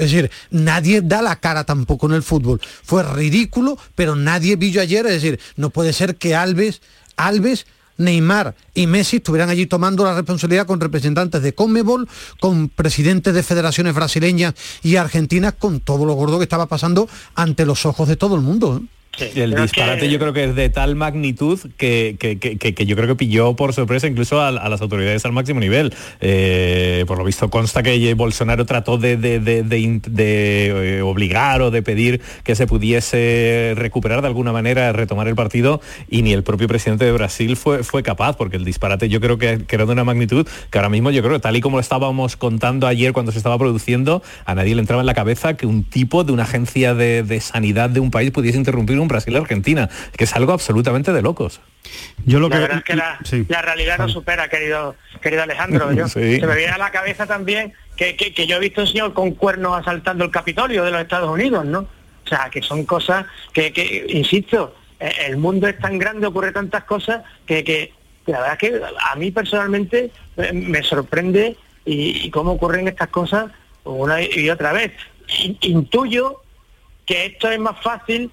Es decir, nadie da la cara tampoco en el fútbol. Fue ridículo, pero nadie vi yo ayer. Es decir, no puede ser que Alves, Alves, Neymar y Messi estuvieran allí tomando la responsabilidad con representantes de Conmebol, con presidentes de federaciones brasileñas y argentinas, con todo lo gordo que estaba pasando ante los ojos de todo el mundo. ¿eh? El disparate yo creo que es de tal magnitud que, que- que- yo creo que pilló por sorpresa incluso a, a las autoridades al máximo nivel. Eh, por lo visto consta que Bolsonaro trató de, de- de- de eh, obligar o de pedir que se pudiese recuperar de alguna manera, retomar el partido y ni el propio presidente de Brasil fue, fue capaz, porque el disparate yo creo que, era de una magnitud que ahora mismo yo creo que tal y como lo estábamos contando ayer cuando se estaba produciendo, a nadie le entraba en la cabeza que un tipo de una agencia de, de sanidad de un país pudiese interrumpir un Brasil-Argentina, que es algo absolutamente de locos. Yo lo la que verdad es que la, sí. la realidad no supera, querido, querido Alejandro. Yo- Sí. Se me viene a la cabeza también que, que- que yo he visto un señor con cuernos asaltando el Capitolio de los Estados Unidos, ¿no? O sea, que son cosas que, que, insisto, eh, el mundo es tan grande, ocurre tantas cosas que, que que la verdad es que a mí personalmente eh, me sorprende y, y cómo ocurren estas cosas una y otra vez. In- Intuyo que esto es más fácil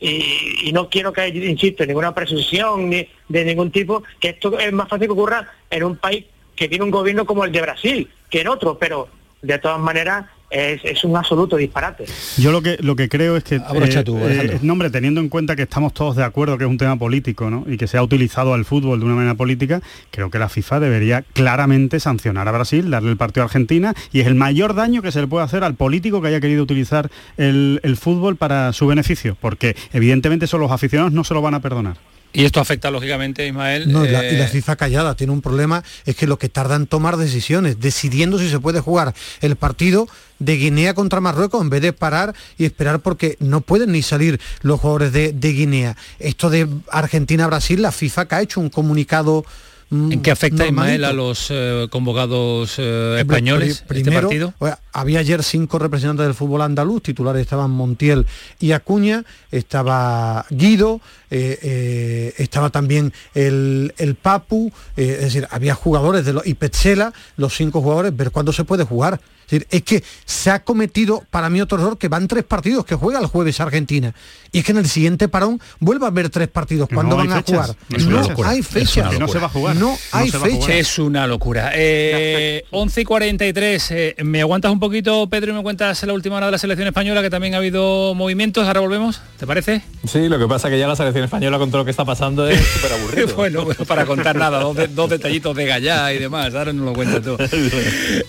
y, y no quiero caer, insisto, ninguna presunción ni de ningún tipo, que esto es más fácil que ocurra en un país que tiene un gobierno como el de Brasil, que en otro, pero de todas maneras es, es un absoluto disparate. Yo lo que lo que creo es que Abrocha tú, Alejandro. no, hombre, teniendo en cuenta que estamos todos de acuerdo que es un tema político, ¿no? Y que se ha utilizado al fútbol de una manera política, creo que la FIFA debería claramente sancionar a Brasil, darle el partido a Argentina, y es el mayor daño que se le puede hacer al político que haya querido utilizar el, el fútbol para su beneficio, porque evidentemente eso los aficionados no se lo van a perdonar. Y esto afecta lógicamente, Ismael. No, y la, y la eh, FIFA callada tiene un problema, es que lo que tarda en tomar decisiones, decidiendo si se puede jugar el partido de Guinea contra Marruecos en vez de parar y esperar porque no pueden ni salir los jugadores de, de Guinea. Esto de Argentina-Brasil, la FIFA que ha hecho un comunicado ¿En qué afecta Ismael a los eh, convocados eh, españoles pri- este partido? o sea, había ayer cinco representantes del fútbol andaluz, titulares estaban Montiel y Acuña, estaba Guido, eh, estaba también el, el Papu, es decir, había jugadores de los, y Petzela, los cinco jugadores, ver cuándo se puede jugar. Es, decir, es que se ha cometido para mí otro error que van tres partidos que juega el jueves Argentina. Y es que en el siguiente parón vuelve a haber tres partidos. ¿Cuándo No van a jugar? Es No hay Es fecha. No se va a jugar. No No hay jugar. fecha. Es una locura. Eh, 11 y 43. eh, ¿Me aguantas un poquito, Pedro, y me cuentas la última hora de la selección española, que también ha habido movimientos? Ahora volvemos, ¿te parece? Sí, lo que pasa que ya la selección española con todo lo que está pasando es súper aburrido. bueno, bueno, para contar nada, dos, de- dos detallitos de Gallá y demás, ahora no lo cuentas tú.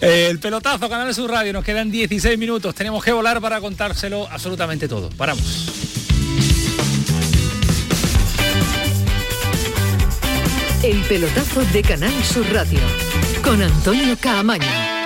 Eh, el pelotazo, Canal Sur Radio, nos quedan 16 minutos, tenemos que volar para contárselo absolutamente todo. Paramos. El pelotazo de Canal Sur Radio con Antonio Caamaño.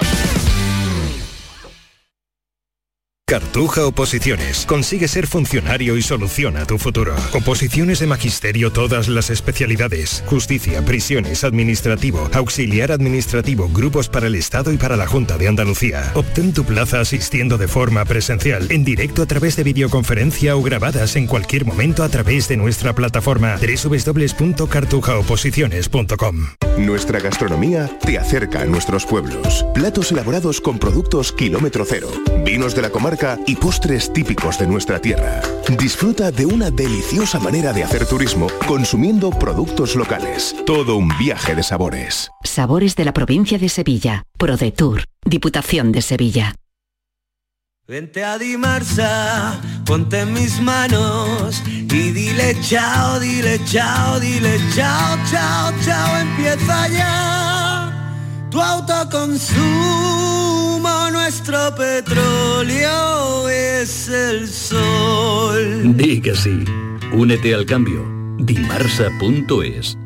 Cartuja Oposiciones. Consigue ser funcionario y soluciona tu futuro. Oposiciones de magisterio, todas las especialidades. Justicia, prisiones, administrativo, auxiliar administrativo, grupos para el Estado y para la Junta de Andalucía. Obtén tu plaza asistiendo de forma presencial, en directo a través de videoconferencia o grabadas en cualquier momento a través de nuestra plataforma www.cartujaoposiciones.com. Nuestra gastronomía te acerca a nuestros pueblos. Platos elaborados con productos kilómetro cero, vinos de la comarca y postres típicos de nuestra tierra. Disfruta de una deliciosa manera de hacer turismo consumiendo productos locales. Todo un viaje de sabores. Sabores de la provincia de Sevilla. ProDetour. Diputación de Sevilla. Vente a Dimarsa, ponte en mis manos y dile chao, dile chao, dile chao, chao, chao, empieza ya tu autoconsumo, nuestro petróleo es el sol. Di que sí. Únete al cambio. Dimarsa.es.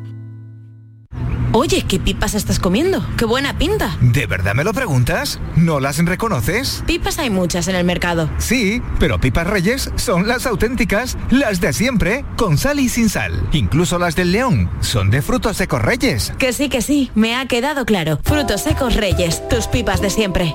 Oye, ¿qué pipas estás comiendo? ¡Qué buena pinta! ¿De verdad me lo preguntas? ¿No las reconoces? Pipas hay muchas en el mercado. Sí, pero pipas reyes son las auténticas, las de siempre, con sal y sin sal. Incluso las del león son de frutos secos reyes. Que sí, que sí, me ha quedado claro. Frutos secos reyes, tus pipas de siempre.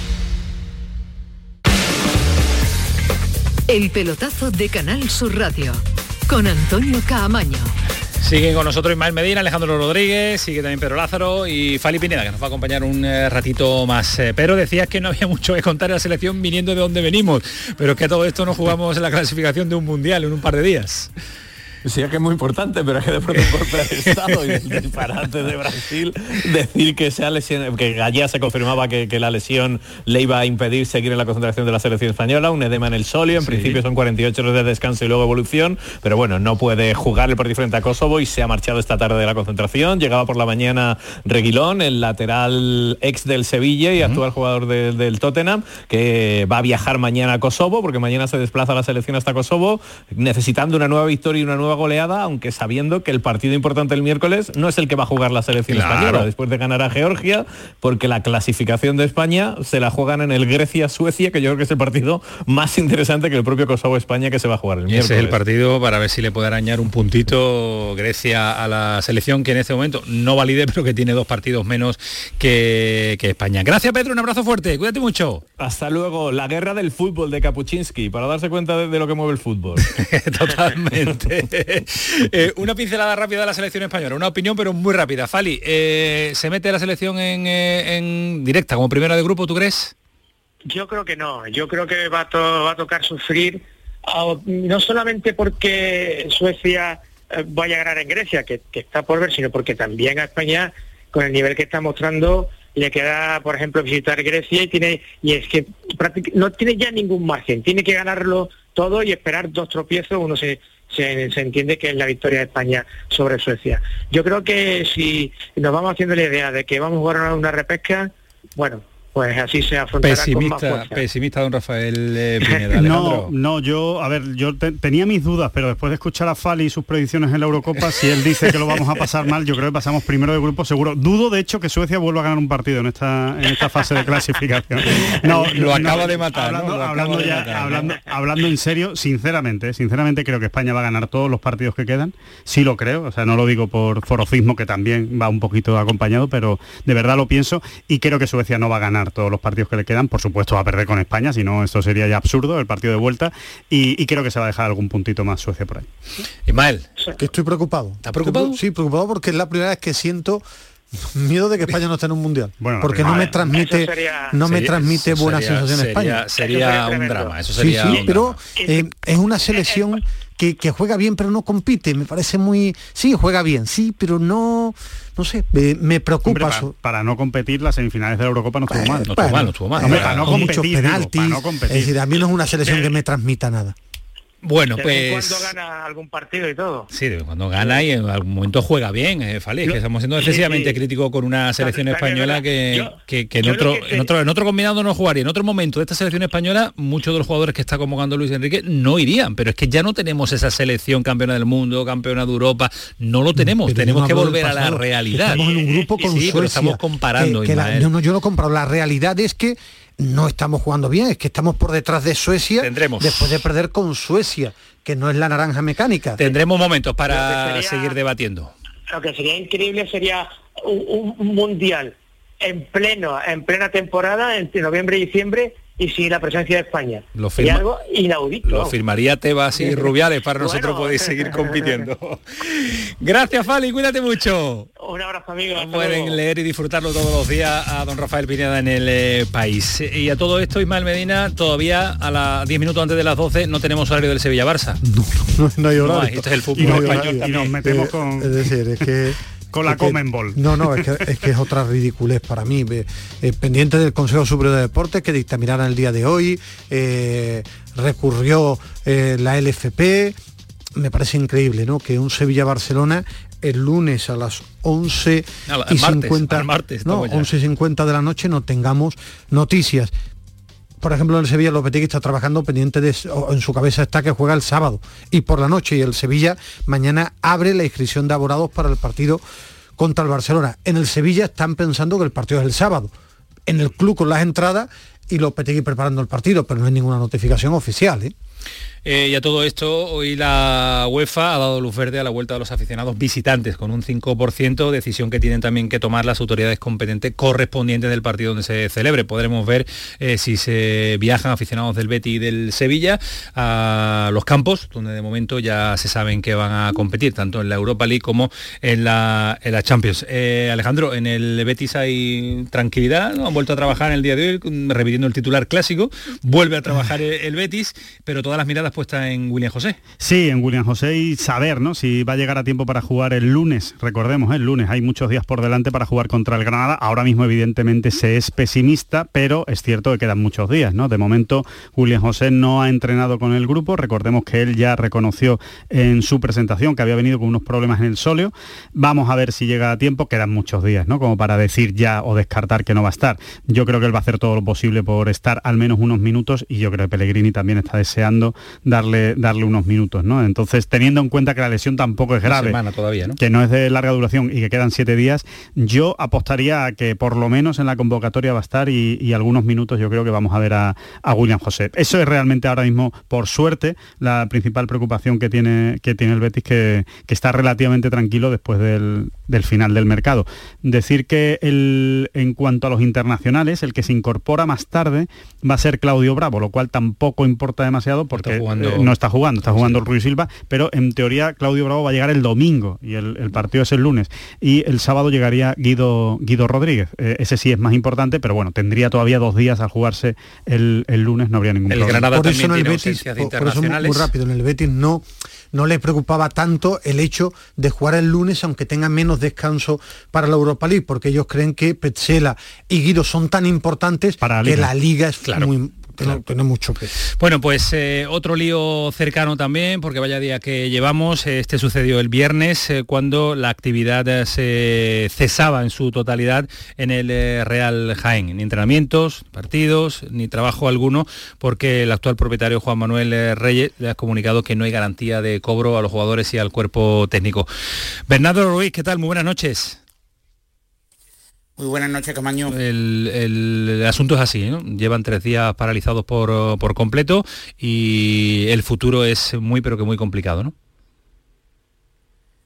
El pelotazo de Canal Sur Radio con Antonio Caamaño. Siguen con nosotros Ismael Medina, Alejandro Rodríguez, sigue también Pedro Lázaro y Fali Pineda, que nos va a acompañar un eh, ratito más. Eh, pero decías que no había mucho que contar en la selección viniendo de donde venimos, pero es que a todo esto no jugamos en la clasificación de un mundial en un par de días. Sí, es que es muy importante, pero es que de pronto un golpe de Estado y el disparate de Brasil, decir que sea lesión, que allá se confirmaba que, que la lesión le iba a impedir seguir en la concentración de la selección española, un edema en el solio, en Sí. principio son 48 horas de descanso y luego evolución, pero bueno, no puede jugar el partido frente a Kosovo y se ha marchado esta tarde de la concentración, llegaba por la mañana Reguilón, el lateral ex del Sevilla y actual jugador de- del Tottenham, que va a viajar mañana a Kosovo, porque mañana se desplaza la selección hasta Kosovo, necesitando una nueva victoria y una nueva goleada, aunque sabiendo que el partido importante el miércoles no es el que va a jugar la selección Claro. española después de ganar a Georgia, porque la clasificación de España se la juegan en el Grecia-Suecia, que yo creo que es el partido más interesante que el propio Kosovo-España que se va a jugar el miércoles. ese es el partido para ver si le puede arañar un puntito Grecia a la selección que en este momento no valide, pero que tiene dos partidos menos que, que España. Gracias Pedro, un abrazo fuerte, cuídate mucho. Hasta luego, la guerra del fútbol de Kapuczynski, para darse cuenta de, de lo que mueve el fútbol. Totalmente. Eh, una pincelada rápida de la selección española, una opinión pero muy rápida. Fali, eh, ¿se mete la selección en, eh, en directa como primera de grupo, tú crees? Yo creo que no, yo creo que va a, tocar sufrir, no solamente porque Suecia vaya a ganar en Grecia, que, está por ver, sino porque también a España, con el nivel que está mostrando, le queda, por ejemplo, visitar Grecia y tiene y es que no tiene ya ningún margen, tiene que ganarlo todo y esperar dos tropiezos, uno se, se, entiende que es la victoria de España sobre Suecia. Yo creo que si nos vamos haciendo la idea de que vamos a jugar una repesca, bueno, pues así se afrontará con más Pesimista, fuerza. pesimista don Rafael eh, Pineda. No, no, yo, a ver, yo te- tenía mis dudas, pero después de escuchar a Fali y sus predicciones en la Eurocopa, si él dice que lo vamos a pasar mal, yo creo que pasamos primero de grupo seguro. Dudo, de hecho, que Suecia vuelva a ganar un partido en esta, en esta fase de clasificación. No, Lo no, acaba de matar, ¿no? Hablando, Lo acaba hablando de ya- matar. hablando, hablando en serio, sinceramente, eh, sinceramente creo que España va a ganar todos los partidos que quedan. Sí lo creo, o sea, no lo digo por forofismo, que también va un poquito acompañado, pero de verdad lo pienso y creo que Suecia no va a ganar todos los partidos que le quedan. Por supuesto va a perder con España, si no esto sería ya absurdo, el partido de vuelta. Y, y creo que se va a dejar algún puntito más Suecia por ahí. Ismael. Que estoy preocupado. ¿Está preocupado? Sí, preocupado porque es la primera vez que siento miedo de que España no esté en un mundial. Bueno, porque no me transmite, sería- no me Sería- transmite eso buena sería- sensación sería- España. Sería un drama, eso Sí, sería sí, un pero eh, es una selección que, que juega bien pero no compite. Me parece muy... Sí, juega bien, sí, pero no... No sé, me, me preocupa. Hombre, para, para no competir las semifinales de la Eurocopa no estuvo mal. No estuvo mal, no estuvo mal. Hombre, Para- no con muchos competir, digo, penaltis. para no competir. es decir, a mí no es una selección que me transmita nada. Bueno, De vez en pues... cuando gana algún partido y todo. Sí, de vez en cuando gana y en algún momento juega bien, eh, que estamos siendo excesivamente sí. críticos con una selección española que, Yo- que- que en, otro, que te- en, otro, en otro combinado no jugaría. En otro momento de esta selección española, muchos de los jugadores que está convocando Luis Enrique no irían, pero es que ya no tenemos esa selección campeona del mundo, campeona de Europa, no lo tenemos, Pero yo tenemos no que volver a la realidad. Estamos en un grupo con sí, Suecia. pero estamos comparando, que- que la- yo, no, yo no compro. La realidad es que no estamos jugando bien, es que estamos por detrás de Suecia Tendremos. después de perder con Suecia, que no es la naranja mecánica. Tendremos momentos para sería- seguir debatiendo. Lo que sería increíble sería un, un mundial en pleno, en plena temporada, entre noviembre y diciembre, y sin la presencia de España. Lo firma- algo inaudito. Lo firmaría Tebas y Rubiales para Bueno. nosotros poder seguir compitiendo. Gracias, Fali, cuídate mucho. Un abrazo, amigo. hasta Pueden luego. leer y disfrutarlo todos los días a don Rafael Pineda en el eh, país. Y a todo esto, Ismael Medina, todavía a las 10 minutos antes de las 12 no tenemos horario del Sevilla-Barça. No, no hay No horario. hay, esto es el fútbol Y no hay español. Y nos metemos Eh, con- Es decir, es que... Con la Comenbol. No, no, es que, es que es otra ridiculez para mí. Ve, eh, pendiente del Consejo Superior de Deportes que dictaminara el día de hoy, eh, recurrió eh, la LFP. Me parece increíble, ¿no? Que un Sevilla-Barcelona el lunes a las 11 A la- y martes, 50, al martes no, estamos ya. 11 y 50 de la noche no tengamos noticias. Por ejemplo, el Sevilla Lopetegui está trabajando pendiente de en su cabeza está que juega el sábado y por la noche y el Sevilla mañana abre la inscripción de abonados para el partido contra el Barcelona. En el Sevilla están pensando que el partido es el sábado. En el club con las entradas y Lopetegui preparando el partido, pero no hay ninguna notificación oficial. ¿eh? Eh, y a todo esto, hoy la UEFA ha dado luz verde a la vuelta de los aficionados visitantes con un 5%, decisión que tienen también que tomar las autoridades competentes correspondientes del partido donde se celebre. Podremos ver eh, si se viajan aficionados del Betis y del Sevilla a los campos, donde de momento ya se saben que van a competir, tanto en la Europa League como en la, Champions. Eh, Alejandro, en el Betis hay tranquilidad, han vuelto a trabajar en el día de hoy, repitiendo el titular clásico, vuelve a trabajar el Betis, pero todas las miradas puestas en William José. Sí, en William José y saber, ¿no? Si va a llegar a tiempo para jugar el lunes. Recordemos, ¿eh? el lunes hay muchos días por delante para jugar contra el Granada. Ahora mismo, evidentemente, se es pesimista, pero es cierto que quedan muchos días, ¿no? De momento, William José no ha entrenado con el grupo. Recordemos que él ya reconoció en su presentación que había venido con unos problemas en el sóleo. Vamos a ver si llega a tiempo. Quedan muchos días, ¿no? Como para decir ya o descartar que no va a estar. Yo creo que él va a hacer todo lo posible por estar al menos unos minutos y yo creo que Pellegrini también está deseando darle darle, unos minutos, ¿no? Entonces, teniendo en cuenta que la lesión tampoco es grave, todavía, ¿no? que no es de larga duración y que quedan siete días, yo apostaría a que por lo menos en la convocatoria va a estar y, y algunos minutos yo creo que vamos a ver a, a, William José. Eso es realmente ahora mismo, por suerte, la principal preocupación que tiene, que tiene el Betis, que, que está relativamente tranquilo después del, del, final del mercado. Decir que el, en cuanto a los internacionales, el que se incorpora más tarde va a ser Claudio Bravo, lo cual tampoco importa demasiado porque jugando... eh, no está jugando, está jugando el Ruiz Silva, pero en teoría Claudio Bravo va a llegar el domingo y el, el partido es el lunes. Y el sábado llegaría Guido, Guido Rodríguez. Eh, ese sí es más importante, pero bueno, tendría todavía dos días al jugarse el, el lunes, no habría ningún el problema. Granada por eso en el Betis, por, por eso muy, muy rápido, en el Betis no no le preocupaba tanto el hecho de jugar el lunes, aunque tenga menos descanso para la Europa League, porque ellos creen que Petzela y Guido son tan importantes Para la que liga. la liga es Claro. muy tiene, mucho peso. Bueno, pues eh, otro lío cercano también, porque vaya día que llevamos, este sucedió el viernes eh, cuando la actividad eh, se cesaba en su totalidad en el Real Jaén, ni entrenamientos, partidos, ni trabajo alguno, porque el actual propietario Juan Manuel Reyes le ha comunicado que no hay garantía de cobro a los jugadores y al cuerpo técnico. Bernardo Ruiz, ¿qué tal? Muy buenas noches. Muy buenas noches, Camaño. El, asunto es así, ¿no? Llevan tres días paralizados por, por completo y el futuro es muy, pero que muy complicado, ¿no?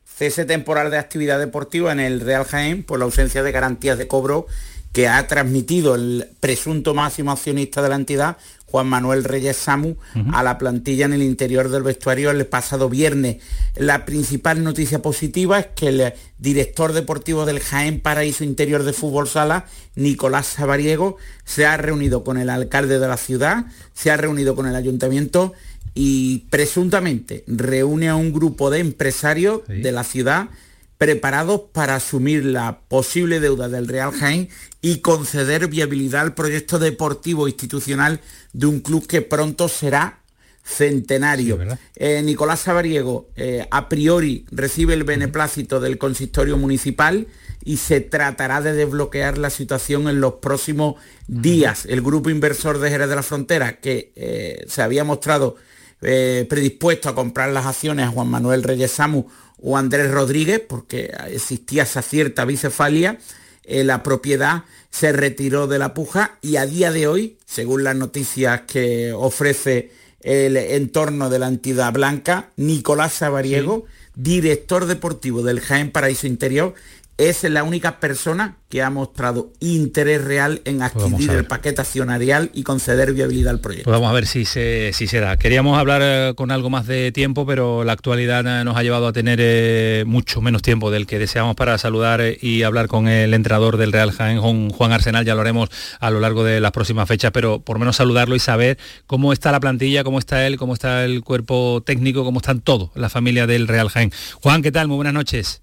Cese temporal de actividad deportiva en el Real Jaén por la ausencia de garantías de cobro que ha transmitido el presunto máximo accionista de la entidad, Juan Manuel Reyes Samu a la plantilla en el interior del vestuario el pasado viernes. La principal noticia positiva es que el director deportivo del Jaén Paraíso Interior de Fútbol Sala, Nicolás Sabariego, se ha reunido con el alcalde de la ciudad, se ha reunido con el ayuntamiento y presuntamente reúne a un grupo de empresarios de la ciudad preparados para asumir la posible deuda del Real Jaén y conceder viabilidad al proyecto deportivo institucional de un club que pronto será centenario. Eh, Nicolás Sabariego eh, a priori recibe el beneplácito del consistorio municipal y se tratará de desbloquear la situación en los próximos días. El grupo inversor de Jerez de la Frontera, que eh, se había mostrado predispuesto a comprar las acciones a Juan Manuel Reyes Samu o Andrés Rodríguez, porque existía esa cierta bicefalia, eh, la propiedad se retiró de la puja y a día de hoy, según las noticias que ofrece el entorno de la entidad blanca, Nicolás Sabariego, director deportivo del Jaén Paraíso Interior, es la única persona que ha mostrado interés real en Pues adquirir el paquete accionarial y conceder viabilidad al proyecto. Pues vamos a ver si se, si se da. Queríamos hablar eh, con algo más de tiempo, pero la actualidad eh, nos ha llevado a tener eh, mucho menos tiempo del que deseamos para saludar y hablar con el entrenador del Real Jaén, Juan- Arsenal. Ya lo haremos a lo largo de las próximas fechas, pero por menos saludarlo y saber cómo está la plantilla, cómo está él, cómo está el cuerpo técnico, cómo están todos, la familia del Real Jaén. Juan, ¿qué tal? Muy buenas noches.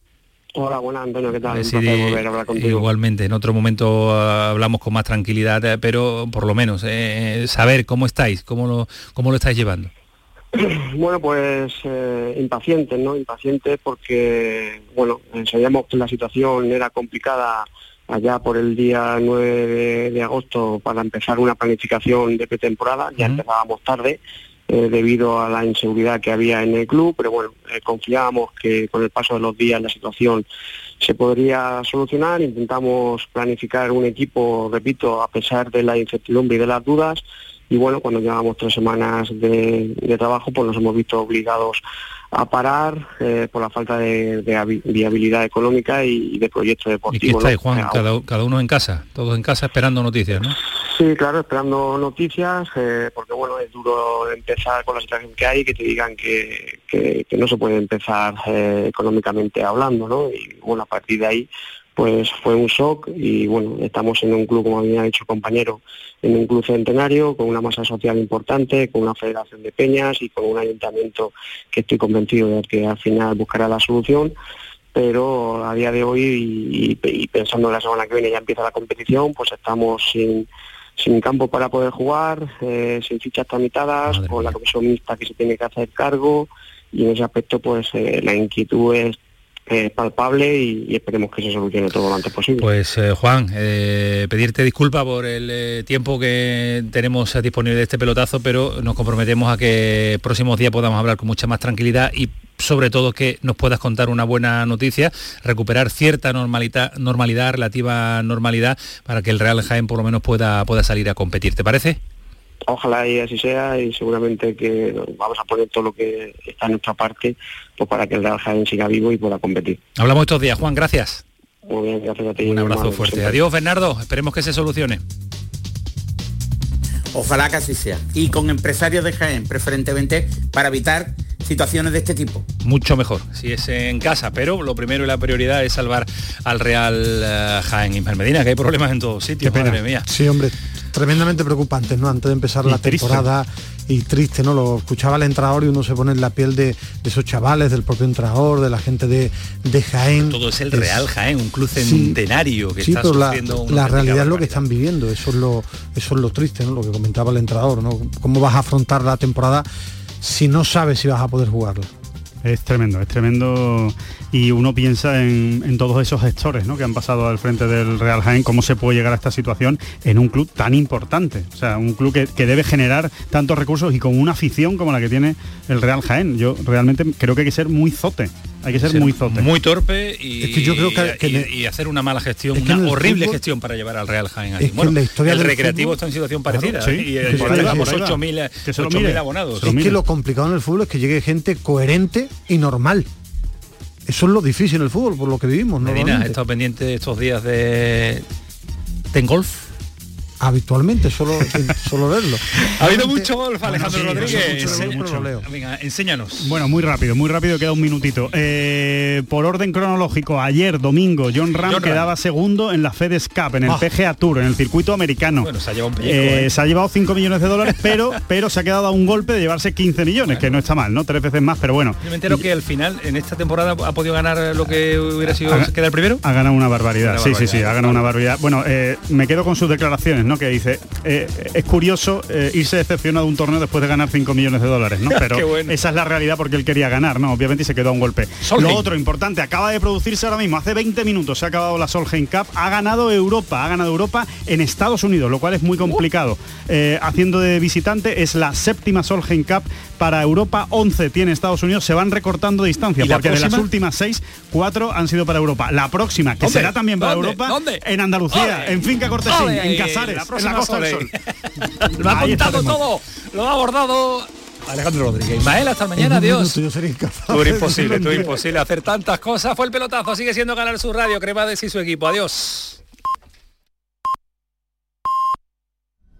Hola, buenas Antonio, ¿qué tal? Un placer volver a hablar contigo. Igualmente, en otro momento ah, hablamos con más tranquilidad, eh, pero por lo menos eh, saber cómo estáis, cómo lo, cómo lo estáis llevando. Bueno, pues eh, impacientes, ¿no? Impacientes porque, bueno, eh, sabíamos que la situación era complicada allá por el día 9 de, de agosto para empezar una planificación de pretemporada, ya empezábamos tarde eh, debido a la inseguridad que había en el club, pero bueno, eh, confiábamos que con el paso de los días la situación se podría solucionar, intentamos planificar un equipo, repito, a pesar de la incertidumbre y de las dudas, y bueno, cuando llevamos tres semanas de, de trabajo, pues nos hemos visto obligados a parar eh, por la falta de, de viabilidad económica y, y de proyecto ¿Y deportivo. qué estáis. Juan? Cada, cada uno en casa, todos en casa esperando noticias, ¿no? Sí, claro, esperando noticias, eh, porque bueno, es duro empezar con la situación que hay, que te digan que, que- que no se puede empezar eh, económicamente hablando, ¿no? Y bueno, a partir de ahí, pues fue un shock y bueno, estamos en un club, como había dicho el compañero, en un club centenario, con una masa social importante, con una federación de peñas y con un ayuntamiento que estoy convencido de que al final buscará la solución. Pero a día de hoy y, pensando en la semana que viene ya empieza la competición, pues estamos sin, sin campo para poder jugar, eh, sin fichas tramitadas, con la comisión mixta que se tiene que hacer cargo y en ese aspecto pues eh, la inquietud es eh, palpable y, esperemos que se solucione todo lo antes posible. Pues eh, Juan, eh, pedirte disculpas por el tiempo que tenemos disponible de este pelotazo, pero nos comprometemos a que próximos días podamos hablar con mucha más tranquilidad y sobre todo que nos puedas contar una buena noticia, recuperar cierta normalidad, normalidad, relativa normalidad, para que el Real Jaén por lo menos pueda, pueda salir a competir. ¿Te parece? Ojalá y así sea y seguramente que vamos a poner todo lo que está en nuestra parte pues para que el Real Jaén siga vivo y pueda competir. Hablamos estos días, Juan, gracias. Muy bien, gracias a ti. Un abrazo hermano, fuerte. siempre. Adiós, Bernardo. Esperemos que se solucione. Ojalá que así sea. Y con empresarios de Jaén, preferentemente, para evitar situaciones de este tipo. mucho mejor si es en casa, pero lo primero y la prioridad es salvar al Real eh, Jaén Ismael Medina, que hay problemas en todos sitios, Qué pena. madre mía. Sí, hombre. Tremendamente preocupantes, ¿no? Antes de empezar Y la triste. temporada y triste, ¿no? Lo escuchaba el entrenador y uno se pone en la piel de, de esos chavales, del propio entrenador, de la gente de, de Jaén. Todo es el Real Jaén, un club Sí. centenario que sí, está pero sufriendo la realidad es lo que están viviendo, eso es lo, eso es lo triste, ¿no? Lo que comentaba el entrenador, ¿no? ¿Cómo vas a afrontar la temporada si no sabes si vas a poder jugarla? Es tremendo, es tremendo y uno piensa en, todos esos gestores ¿no? que han pasado al frente del Real Jaén, cómo se puede llegar a esta situación en un club tan importante, o sea, un club que, que debe generar tantos recursos y con una afición como la que tiene el Real Jaén. Yo realmente creo que hay que ser muy zote, hay que ser, muy zote. muy torpe y, Es que yo creo que- que y- le- y hacer una mala gestión, Es que una el horrible fútbol- gestión para llevar al Real Jaén Bueno, el recreativo fútbol- está en situación Claro, parecida sí, ¿eh? y se por ahí vamos, por ahí va. 8.000 Que se lo 8.000 mire. abonados. Es que lo complicado en el fútbol es que llegue gente coherente y normal. Eso es lo difícil en el fútbol, por lo que vivimos. Medina, he estado pendiente estos días de en golf. Habitualmente, solo, solo verlo. Ha habido mucho golf, Alejandro sí, Rodríguez. mucho, mucho, Enseña- mucho. Venga, enséñanos. Bueno, muy rápido, muy rápido, queda un minutito. Eh, por orden cronológico, ayer domingo, John Ram John Ram. quedaba segundo en la FedEx Cup, en el Ah. PGA Tour, en el circuito americano. Bueno, se ha llevado un pellejo, Eh, ¿eh? Se ha llevado 5 millones de dólares, pero, pero se ha quedado a un golpe de llevarse 15 millones, que no está mal, ¿no? Tres veces más, pero bueno. Yo me entero que al final, en esta temporada, ha podido ganar lo que hubiera sido Haga- quedar primero. Ha ganado una barbaridad, Una sí, sí, sí, ha ganado una barbaridad. Bueno, eh, me quedo con sus declaraciones, ¿no? Que dice, eh, es curioso eh, irse decepcionado de un torneo después de ganar 5 millones de dólares, ¿no? Pero bueno. esa es la realidad porque él quería ganar, ¿no? Obviamente y se quedó a un golpe. Solheim. Lo otro importante, acaba de producirse ahora mismo, hace 20 minutos se ha acabado la Solheim Cup, ha ganado Europa, ha ganado Europa en Estados Unidos, lo cual es muy complicado. Eh, haciendo de visitante, es la séptima Solheim Cup para Europa, 11 tiene Estados Unidos, se van recortando distancia, ¿Y la porque de las últimas seis, cuatro han sido para Europa. La próxima, que ¿Dónde? será también para ¿Dónde? Europa, ¿Dónde? en Andalucía, Ole. en Finca Cortesín, Ole, en Casares, la en la Costa del Sol. Lo ha contado todo, lo ha abordado Alejandro Rodríguez. Ismael, hasta mañana, adiós. minuto yo sería incapaz Tú eres imposible, decirlo tú directo. imposible hacer tantas cosas. Fue el pelotazo, sigue siendo Canal Sur Radio, Cremades y su equipo. Adiós.